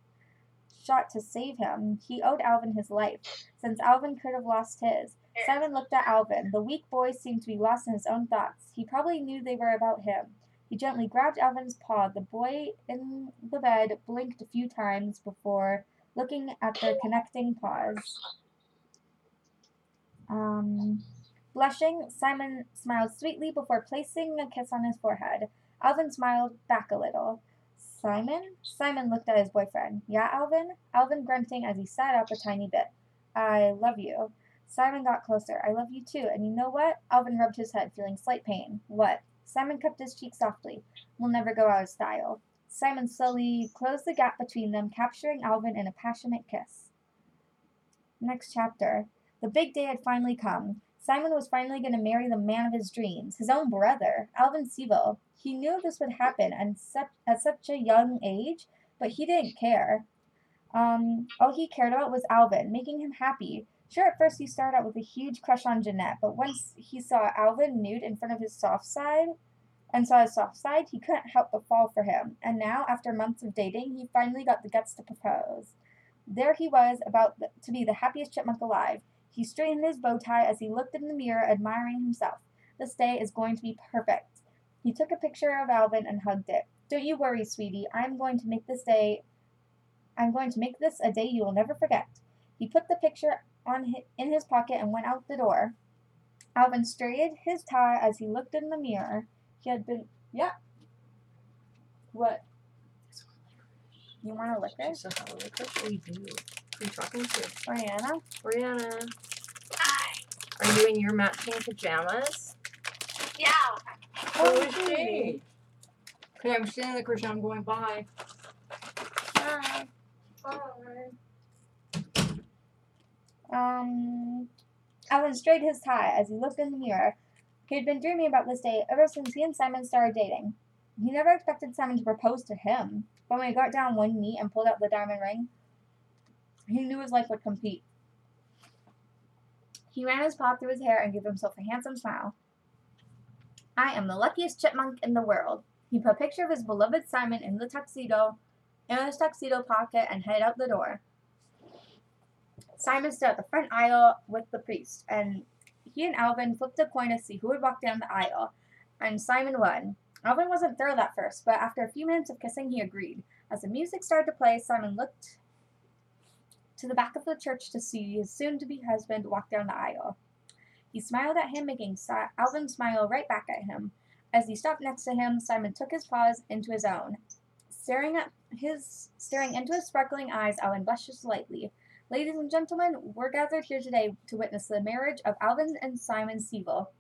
shot to save him. He owed Alvin his life, since Alvin could have lost his. Simon looked at Alvin. The weak boy seemed to be lost in his own thoughts. He probably knew they were about him. He gently grabbed Alvin's paw. The boy in the bed blinked a few times before looking at their connecting paws. Um, blushing, Simon smiled sweetly before placing a kiss on his forehead. Alvin smiled back a little. Simon? Simon looked at his boyfriend. Yeah, Alvin? Alvin grunting as he sat up a tiny bit. I love you. Simon got closer. I love you too. And you know what? Alvin rubbed his head, feeling slight pain. What? Simon cupped his cheek softly. We'll never go out of style. Simon slowly closed the gap between them, capturing Alvin in a passionate kiss. Next chapter. The big day had finally come. Simon was finally going to marry the man of his dreams, his own brother, Alvin Seville. He knew this would happen and such, at such a young age, but he didn't care. Um, all he cared about was Alvin, making him happy. Sure, at first he started out with a huge crush on Jeanette, but once he saw Alvin nude in front of his soft side and saw his soft side, he couldn't help but fall for him. And now, after months of dating, he finally got the guts to propose. There he was, about to be the happiest chipmunk alive. He straightened his bow tie as he looked in the mirror, admiring himself. This day is going to be perfect. He took a picture of Alvin and hugged it. Don't you worry, sweetie. I'm going to make this day I'm going to make this a day you will never forget. He put the picture on his, in his pocket and went out the door. Alvin straightened his tie as he looked in the mirror. He had been yeah. What? You want a liquor? Just a liquor? We do. Who are you talking to? Brianna? Brianna. Hi. Are you in your matching pajamas? Yeah. Because I'm seeing the person I'm going by. Hi. Um, Alvin straightened his tie as he looked in the mirror. He had been dreaming about this day ever since he and Simon started dating. He never expected Simon to propose to him, but when he got down on one knee and pulled out the diamond ring, he knew his life would complete. He ran his paw through his hair and gave himself a handsome smile. I am the luckiest chipmunk in the world. He put a picture of his beloved Simon in the tuxedo, in his tuxedo pocket, and headed out the door. Simon stood at the front aisle with the priest, and he and Alvin flipped a coin to see who would walk down the aisle, and Simon won. Alvin wasn't thrilled at first, but after a few minutes of kissing, he agreed. As the music started to play, Simon looked to the back of the church to see his soon to be husband walk down the aisle. He smiled at him, making Alvin smile right back at him. As he stopped next to him, Simon took his paws into his own. Staring at his staring into his sparkling eyes, Alvin blushed slightly. Ladies and gentlemen, we're gathered here today to witness the marriage of Alvin and Simon Seville.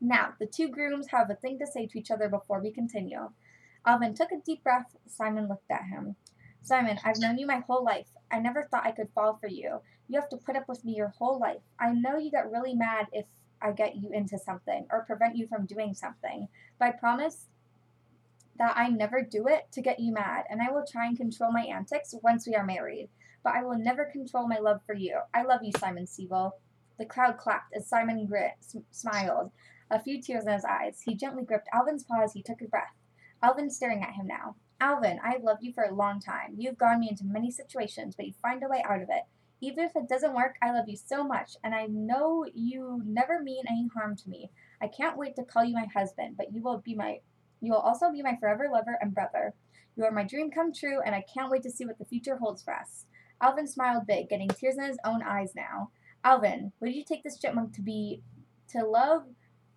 Now, the two grooms have a thing to say to each other before we continue. Alvin took a deep breath. Simon looked at him. Simon, I've known you my whole life. I never thought I could fall for you. You have to put up with me your whole life. I know you get really mad if I get you into something or prevent you from doing something, but I promise that I never do it to get you mad, and I will try and control my antics once we are married. But I will never control my love for you. I love you, Simon Seville. The crowd clapped as Simon grit, smiled, a few tears in his eyes. He gently gripped Alvin's paw as he took a breath. Alvin staring at him now. Alvin, I have loved you for a long time. You have gotten me into many situations, but you find a way out of it. Even if it doesn't work, I love you so much, and I know you never mean any harm to me. I can't wait to call you my husband, but you will be my you will also be my forever lover and brother. You are my dream come true, and I can't wait to see what the future holds for us. Alvin smiled big, getting tears in his own eyes now. Alvin, would you take this chipmunk to be to love,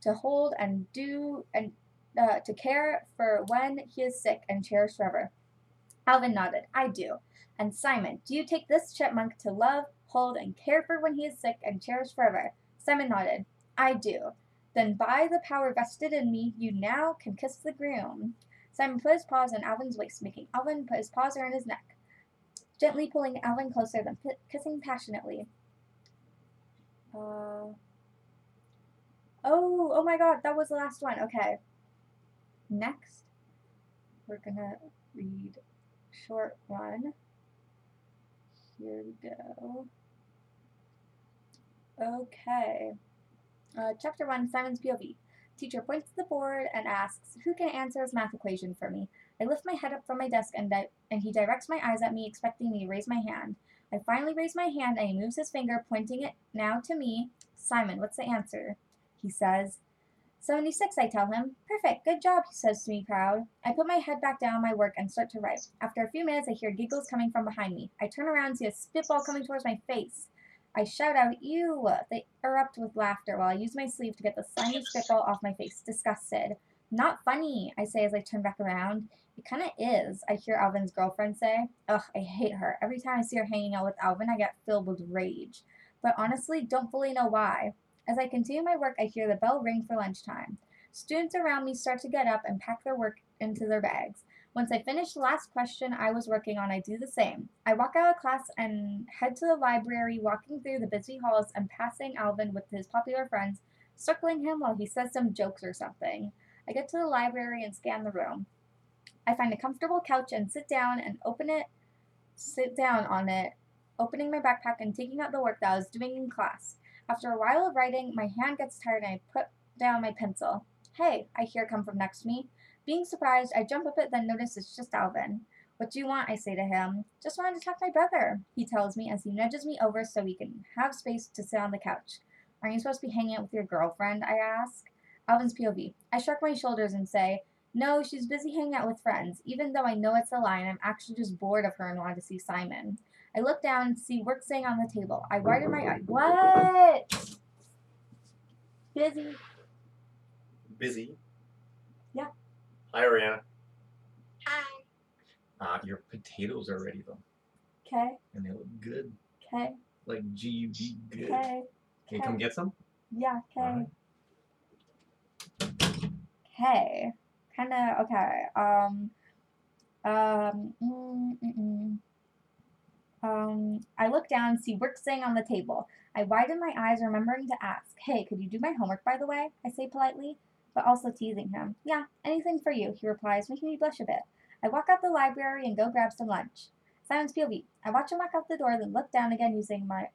to hold and do and uh, to care for when he is sick and cherish forever? Alvin nodded. I do. And Simon, do you take this chipmunk to love, hold, and care for when he is sick and cherish forever? Simon nodded. I do. Then by the power vested in me, you now can kiss the groom. Simon put his paws on Alvin's waist, making Alvin put his paws around his neck, gently pulling Alvin closer, then p- kissing passionately. Uh, oh, oh my god, that was the last one. Okay. Next. we're gonna read short one. Here we go. Okay. Uh, chapter 1 Simon's POV. Teacher points to the board and asks, Who can answer his math equation for me? I lift my head up from my desk and, di- and he directs my eyes at me, expecting me to raise my hand. I finally raise my hand and he moves his finger, pointing it now to me. Simon, what's the answer? He says, 76, I tell him. Perfect, good job, he says to me, proud. I put my head back down on my work and start to write. After a few minutes, I hear giggles coming from behind me. I turn around and see a spitball coming towards my face. I shout out, Ew! They erupt with laughter while I use my sleeve to get the slimy spitball off my face, disgusted. Not funny, I say as I turn back around. It kinda is, I hear Alvin's girlfriend say. Ugh, I hate her. Every time I see her hanging out with Alvin, I get filled with rage. But honestly, don't fully know why. As I continue my work, I hear the bell ring for lunchtime. Students around me start to get up and pack their work into their bags. Once I finish the last question I was working on, I do the same. I walk out of class and head to the library, walking through the busy halls and passing Alvin with his popular friends, circling him while he says some jokes or something. I get to the library and scan the room. I find a comfortable couch and sit down and open it, sit down on it, opening my backpack and taking out the work that I was doing in class. After a while of writing, my hand gets tired and I put down my pencil. Hey, I hear come from next to me. Being surprised, I jump up it, then notice it's just Alvin. What do you want? I say to him. Just wanted to talk to my brother, he tells me as he nudges me over so we can have space to sit on the couch. Aren't you supposed to be hanging out with your girlfriend? I ask. Alvin's POV. I shrug my shoulders and say, No, she's busy hanging out with friends. Even though I know it's a lie, and I'm actually just bored of her and wanted to see Simon. I look down and see work saying on the table. I widen my eye. What? Busy. Busy. Yeah. Hi, Ariana. Hi. Uh, your potatoes are ready though, Okay. and they look good, Okay. like G U D good. Okay. Can you come get some? Yeah. Okay. Alright. Okay. Kind of okay. Um. Um. Mm, mm, mm. Um. I look down, and see work sitting on the table. I widen my eyes, remembering to ask, "Hey, could you do my homework, by the way?" I say politely, but also teasing him. "Yeah, anything for you," he replies, making me blush a bit. I walk out the library and go grab some lunch. Simon's POV. I watch him walk out the door, then look down again, using my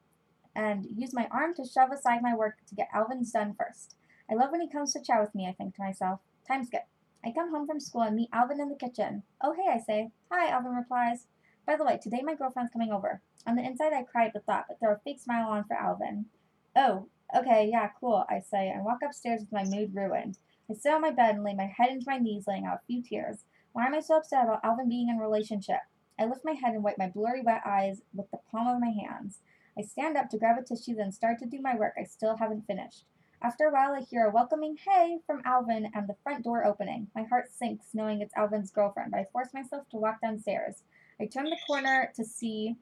and use my arm to shove aside my work to get Alvin's done first. I love when he comes to chat with me, I think to myself. Time skip. I come home from school and meet Alvin in the kitchen. Oh, hey, I say. Hi, Alvin replies. By the way, today my girlfriend's coming over. On the inside, I at the thought, but throw a fake smile on for Alvin. Oh, okay, yeah, cool, I say, and walk upstairs with my mood ruined. I sit on my bed and lay my head into my knees, laying out a few tears. Why am I so upset about Alvin being in a relationship? I lift my head and wipe my blurry wet eyes with the palm of my hands. I stand up to grab a tissue, then start to do my work I still haven't finished. After a while, I hear a welcoming hey from Alvin and the front door opening. My heart sinks knowing it's Alvin's girlfriend, but I force myself to walk downstairs. I turn the corner to see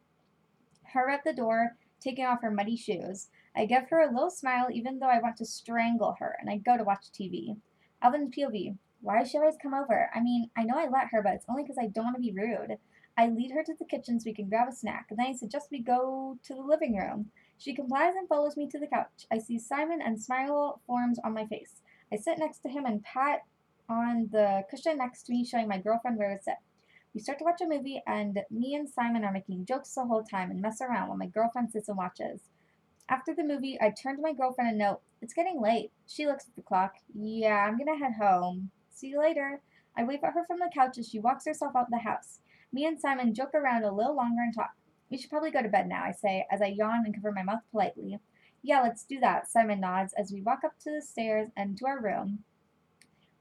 her at the door, taking off her muddy shoes. I give her a little smile, even though I want to strangle her, and I go to watch TV. Alvin's POV. Why does she always come over? I mean, I know I let her, but it's only because I don't want to be rude. I lead her to the kitchen so we can grab a snack, and then I suggest we go to the living room. She complies and follows me to the couch. I see Simon and smile forms on my face. I sit next to him and pat on the cushion next to me, showing my girlfriend where to sit. We start to watch a movie, and me and Simon are making jokes the whole time and mess around while my girlfriend sits and watches. After the movie, I turn to my girlfriend and note, It's getting late. She looks at the clock. Yeah, I'm gonna head home. See you later. I wave at her from the couch as she walks herself out the house. Me and Simon joke around a little longer and talk. We should probably go to bed now, I say, as I yawn and cover my mouth politely. Yeah, let's do that, Simon nods as we walk up to the stairs and to our room.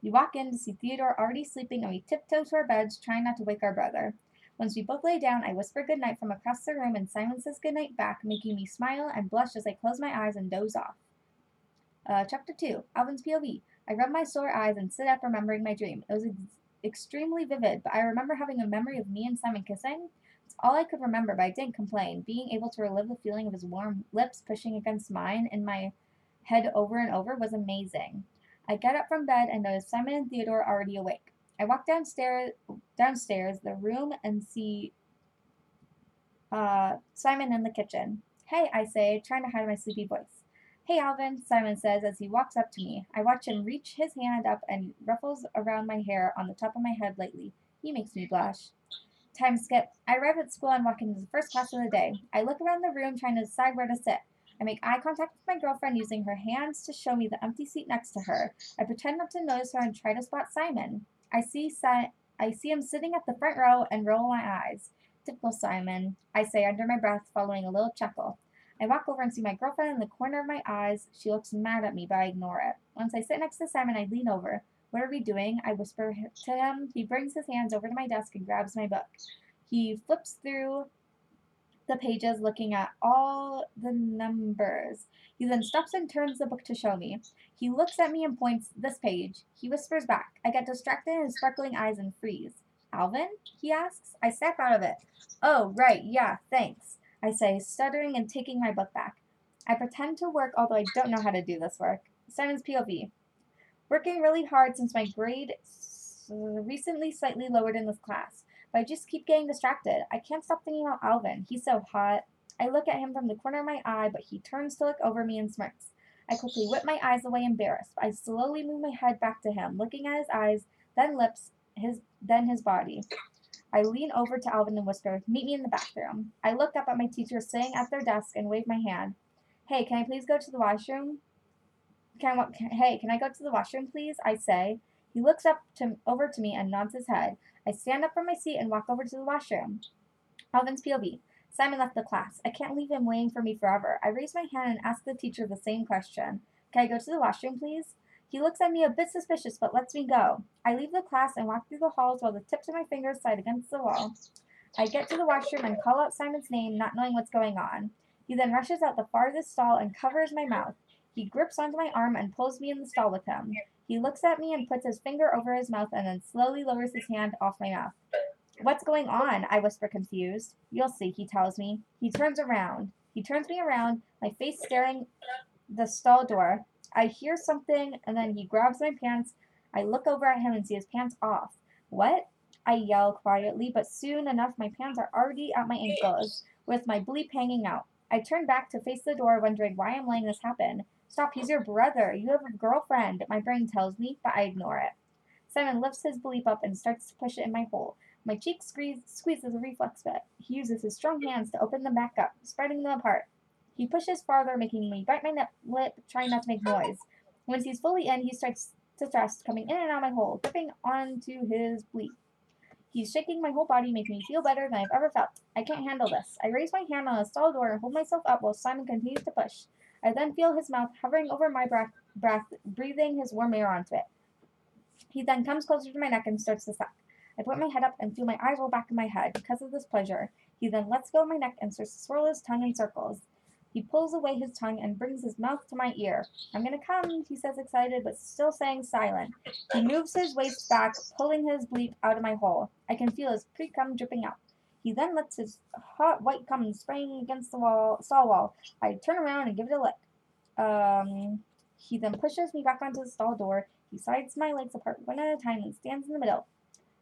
We walk in to see Theodore already sleeping and we tiptoe to our beds, trying not to wake our brother. Once we both lay down, I whisper goodnight from across the room and Simon says goodnight back, making me smile and blush as I close my eyes and doze off. Uh, chapter 2 Alvin's POV. I rub my sore eyes and sit up remembering my dream. It was ex- extremely vivid, but I remember having a memory of me and Simon kissing. It's all I could remember, but I didn't complain. Being able to relive the feeling of his warm lips pushing against mine in my head over and over was amazing. I get up from bed and notice Simon and Theodore already awake. I walk downstairs, downstairs the room and see uh, Simon in the kitchen. Hey, I say, trying to hide my sleepy voice. Hey, Alvin, Simon says as he walks up to me. I watch him reach his hand up and ruffles around my hair on the top of my head lightly. He makes me blush. Time skip. I arrive at school and walk into the first class of the day. I look around the room trying to decide where to sit. I make eye contact with my girlfriend using her hands to show me the empty seat next to her. I pretend not to notice her and try to spot Simon. I see si- I see him sitting at the front row and roll my eyes. Typical Simon, I say under my breath, following a little chuckle. I walk over and see my girlfriend in the corner of my eyes. She looks mad at me, but I ignore it. Once I sit next to Simon, I lean over. What are we doing? I whisper to him. He brings his hands over to my desk and grabs my book. He flips through the pages looking at all the numbers. He then stops and turns the book to show me. He looks at me and points this page. He whispers back. I get distracted in his sparkling eyes and freeze. Alvin? he asks. I snap out of it. Oh, right, yeah, thanks, I say, stuttering and taking my book back. I pretend to work, although I don't know how to do this work. Simon's POV. Working really hard since my grade recently slightly lowered in this class, but I just keep getting distracted. I can't stop thinking about Alvin. He's so hot. I look at him from the corner of my eye, but he turns to look over me and smirks. I quickly whip my eyes away, embarrassed. I slowly move my head back to him, looking at his eyes, then lips, his then his body. I lean over to Alvin and whisper, "Meet me in the bathroom." I look up at my teacher sitting at their desk and wave my hand. "Hey, can I please go to the washroom?" Can I, hey, can I go to the washroom, please? I say. He looks up to over to me and nods his head. I stand up from my seat and walk over to the washroom. Alvin's POV. Simon left the class. I can't leave him waiting for me forever. I raise my hand and ask the teacher the same question. Can I go to the washroom, please? He looks at me a bit suspicious, but lets me go. I leave the class and walk through the halls while the tips of my fingers slide against the wall. I get to the washroom and call out Simon's name, not knowing what's going on. He then rushes out the farthest stall and covers my mouth. He grips onto my arm and pulls me in the stall with him. He looks at me and puts his finger over his mouth and then slowly lowers his hand off my mouth. What's going on? I whisper confused. You'll see, he tells me. He turns around. He turns me around, my face staring the stall door. I hear something and then he grabs my pants. I look over at him and see his pants off. What? I yell quietly, but soon enough my pants are already at my ankles, with my bleep hanging out. I turn back to face the door, wondering why I'm letting this happen. Stop, he's your brother. You have a girlfriend, my brain tells me, but I ignore it. Simon lifts his bleep up and starts to push it in my hole. My cheek squeeze, squeezes a reflex bit. He uses his strong hands to open them back up, spreading them apart. He pushes farther, making me bite my nip, lip, trying not to make noise. Once he's fully in, he starts to thrust, coming in and out of my hole, gripping onto his bleep. He's shaking my whole body, making me feel better than I've ever felt. I can't handle this. I raise my hand on the stall door and hold myself up while Simon continues to push. I then feel his mouth hovering over my breath, breath breathing his warm air onto it. He then comes closer to my neck and starts to suck. I put my head up and feel my eyes roll back in my head because of this pleasure. He then lets go of my neck and starts to swirl his tongue in circles. He pulls away his tongue and brings his mouth to my ear. I'm gonna come, he says, excited, but still saying silent. He moves his waist back, pulling his bleep out of my hole. I can feel his pre cum dripping out. He then lets his hot white cum spraying against the wall, stall wall. I turn around and give it a lick. Um, he then pushes me back onto the stall door. He sides my legs apart one at a time and stands in the middle.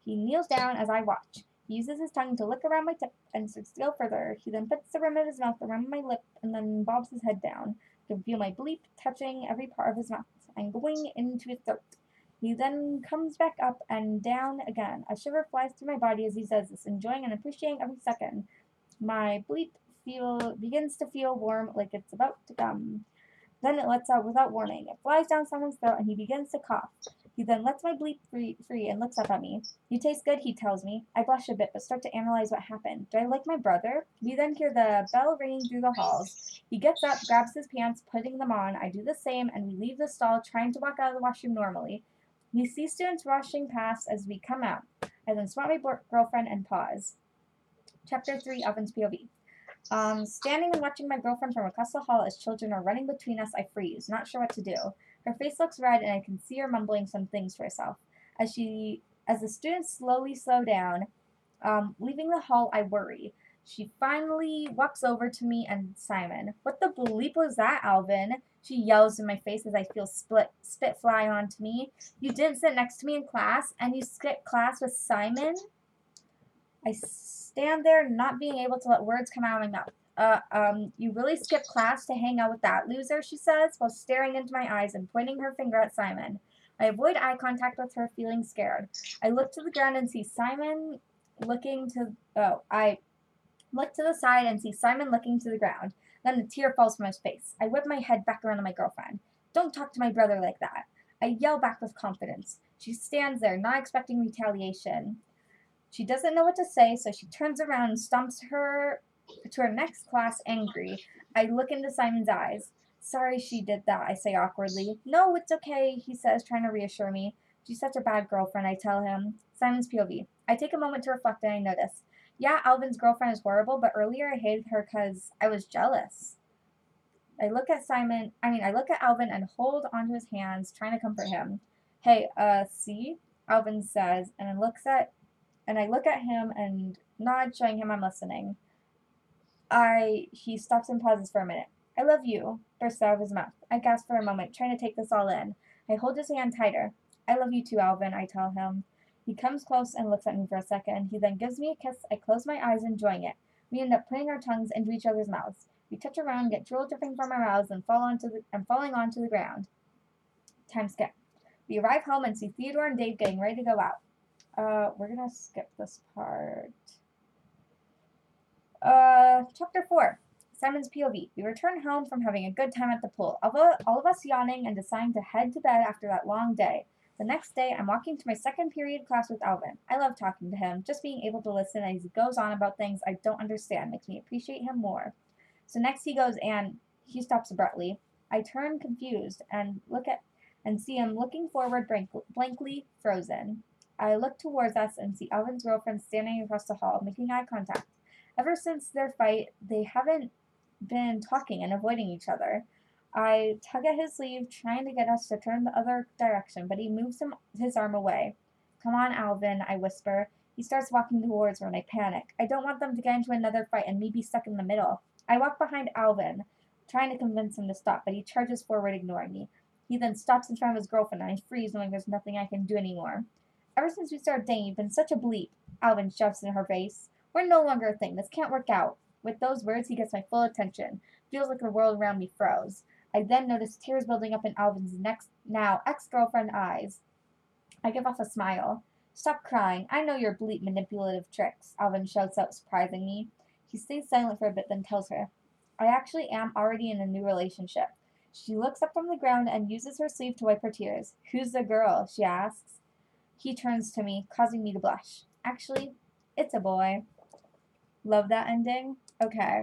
He kneels down as I watch. He uses his tongue to lick around my tip and to go further. He then puts the rim of his mouth around my lip and then bobs his head down. I can feel my bleep touching every part of his mouth and going into his throat. He then comes back up and down again. A shiver flies through my body as he says this, enjoying and appreciating every second. My bleep feel begins to feel warm like it's about to come. Then it lets out without warning. It flies down someone's throat and he begins to cough. He then lets my bleep free, free and looks up at me. You taste good, he tells me. I blush a bit but start to analyze what happened. Do I like my brother? We then hear the bell ringing through the halls. He gets up, grabs his pants, putting them on. I do the same and we leave the stall, trying to walk out of the washroom normally. We see students rushing past as we come out. I then spot my girlfriend and pause. Chapter 3 Alvin's POV. Um, standing and watching my girlfriend from across the hall as children are running between us, I freeze, not sure what to do. Her face looks red, and I can see her mumbling some things to herself. As she, as the students slowly slow down, um, leaving the hall, I worry. She finally walks over to me and Simon. What the bleep was that, Alvin? She yells in my face as I feel split, spit fly onto me. You didn't sit next to me in class, and you skipped class with Simon? I stand there, not being able to let words come out of my mouth. Uh, um, you really skipped class to hang out with that loser, she says, while staring into my eyes and pointing her finger at Simon. I avoid eye contact with her, feeling scared. I look to the ground and see Simon looking to. Oh, I look to the side and see Simon looking to the ground. Then a tear falls from his face. I whip my head back around to my girlfriend. Don't talk to my brother like that. I yell back with confidence. She stands there, not expecting retaliation. She doesn't know what to say, so she turns around and stomps her to her next class angry. I look into Simon's eyes. Sorry she did that, I say awkwardly. No, it's okay, he says, trying to reassure me. She's such a bad girlfriend, I tell him. Simon's POV. I take a moment to reflect and I notice. Yeah, Alvin's girlfriend is horrible, but earlier I hated her because I was jealous. I look at Simon, I mean, I look at Alvin and hold onto his hands, trying to comfort him. Hey, uh, see? Alvin says, and I looks at, and I look at him and nod, showing him I'm listening. I, he stops and pauses for a minute. I love you, bursts out of his mouth. I gasp for a moment, trying to take this all in. I hold his hand tighter. I love you too, Alvin, I tell him. He comes close and looks at me for a second. He then gives me a kiss. I close my eyes, enjoying it. We end up putting our tongues into each other's mouths. We touch around, get drool dripping from our mouths, and fall onto the and falling onto the ground. Time skip. We arrive home and see Theodore and Dave getting ready to go out. Uh, we're gonna skip this part. Uh, chapter four. Simon's POV. We return home from having a good time at the pool. All of us yawning and deciding to head to bed after that long day. The next day, I'm walking to my second period class with Alvin. I love talking to him. Just being able to listen as he goes on about things I don't understand makes me appreciate him more. So next he goes and he stops abruptly. I turn confused and look at and see him looking forward blank, blankly frozen. I look towards us and see Alvin's girlfriend standing across the hall, making eye contact. Ever since their fight, they haven't been talking and avoiding each other. I tug at his sleeve, trying to get us to turn the other direction, but he moves him, his arm away. Come on, Alvin, I whisper. He starts walking towards her, and I panic. I don't want them to get into another fight and me be stuck in the middle. I walk behind Alvin, trying to convince him to stop, but he charges forward, ignoring me. He then stops in front of his girlfriend, and I freeze, knowing there's nothing I can do anymore. Ever since we started dating, you've been such a bleep. Alvin shoves in her face. We're no longer a thing. This can't work out. With those words, he gets my full attention. Feels like the world around me froze. I then notice tears building up in Alvin's next now ex-girlfriend eyes. I give off a smile. Stop crying. I know your bleep manipulative tricks, Alvin shouts out, surprising me. He stays silent for a bit, then tells her, I actually am already in a new relationship. She looks up from the ground and uses her sleeve to wipe her tears. Who's the girl? she asks. He turns to me, causing me to blush. Actually, it's a boy. Love that ending? Okay.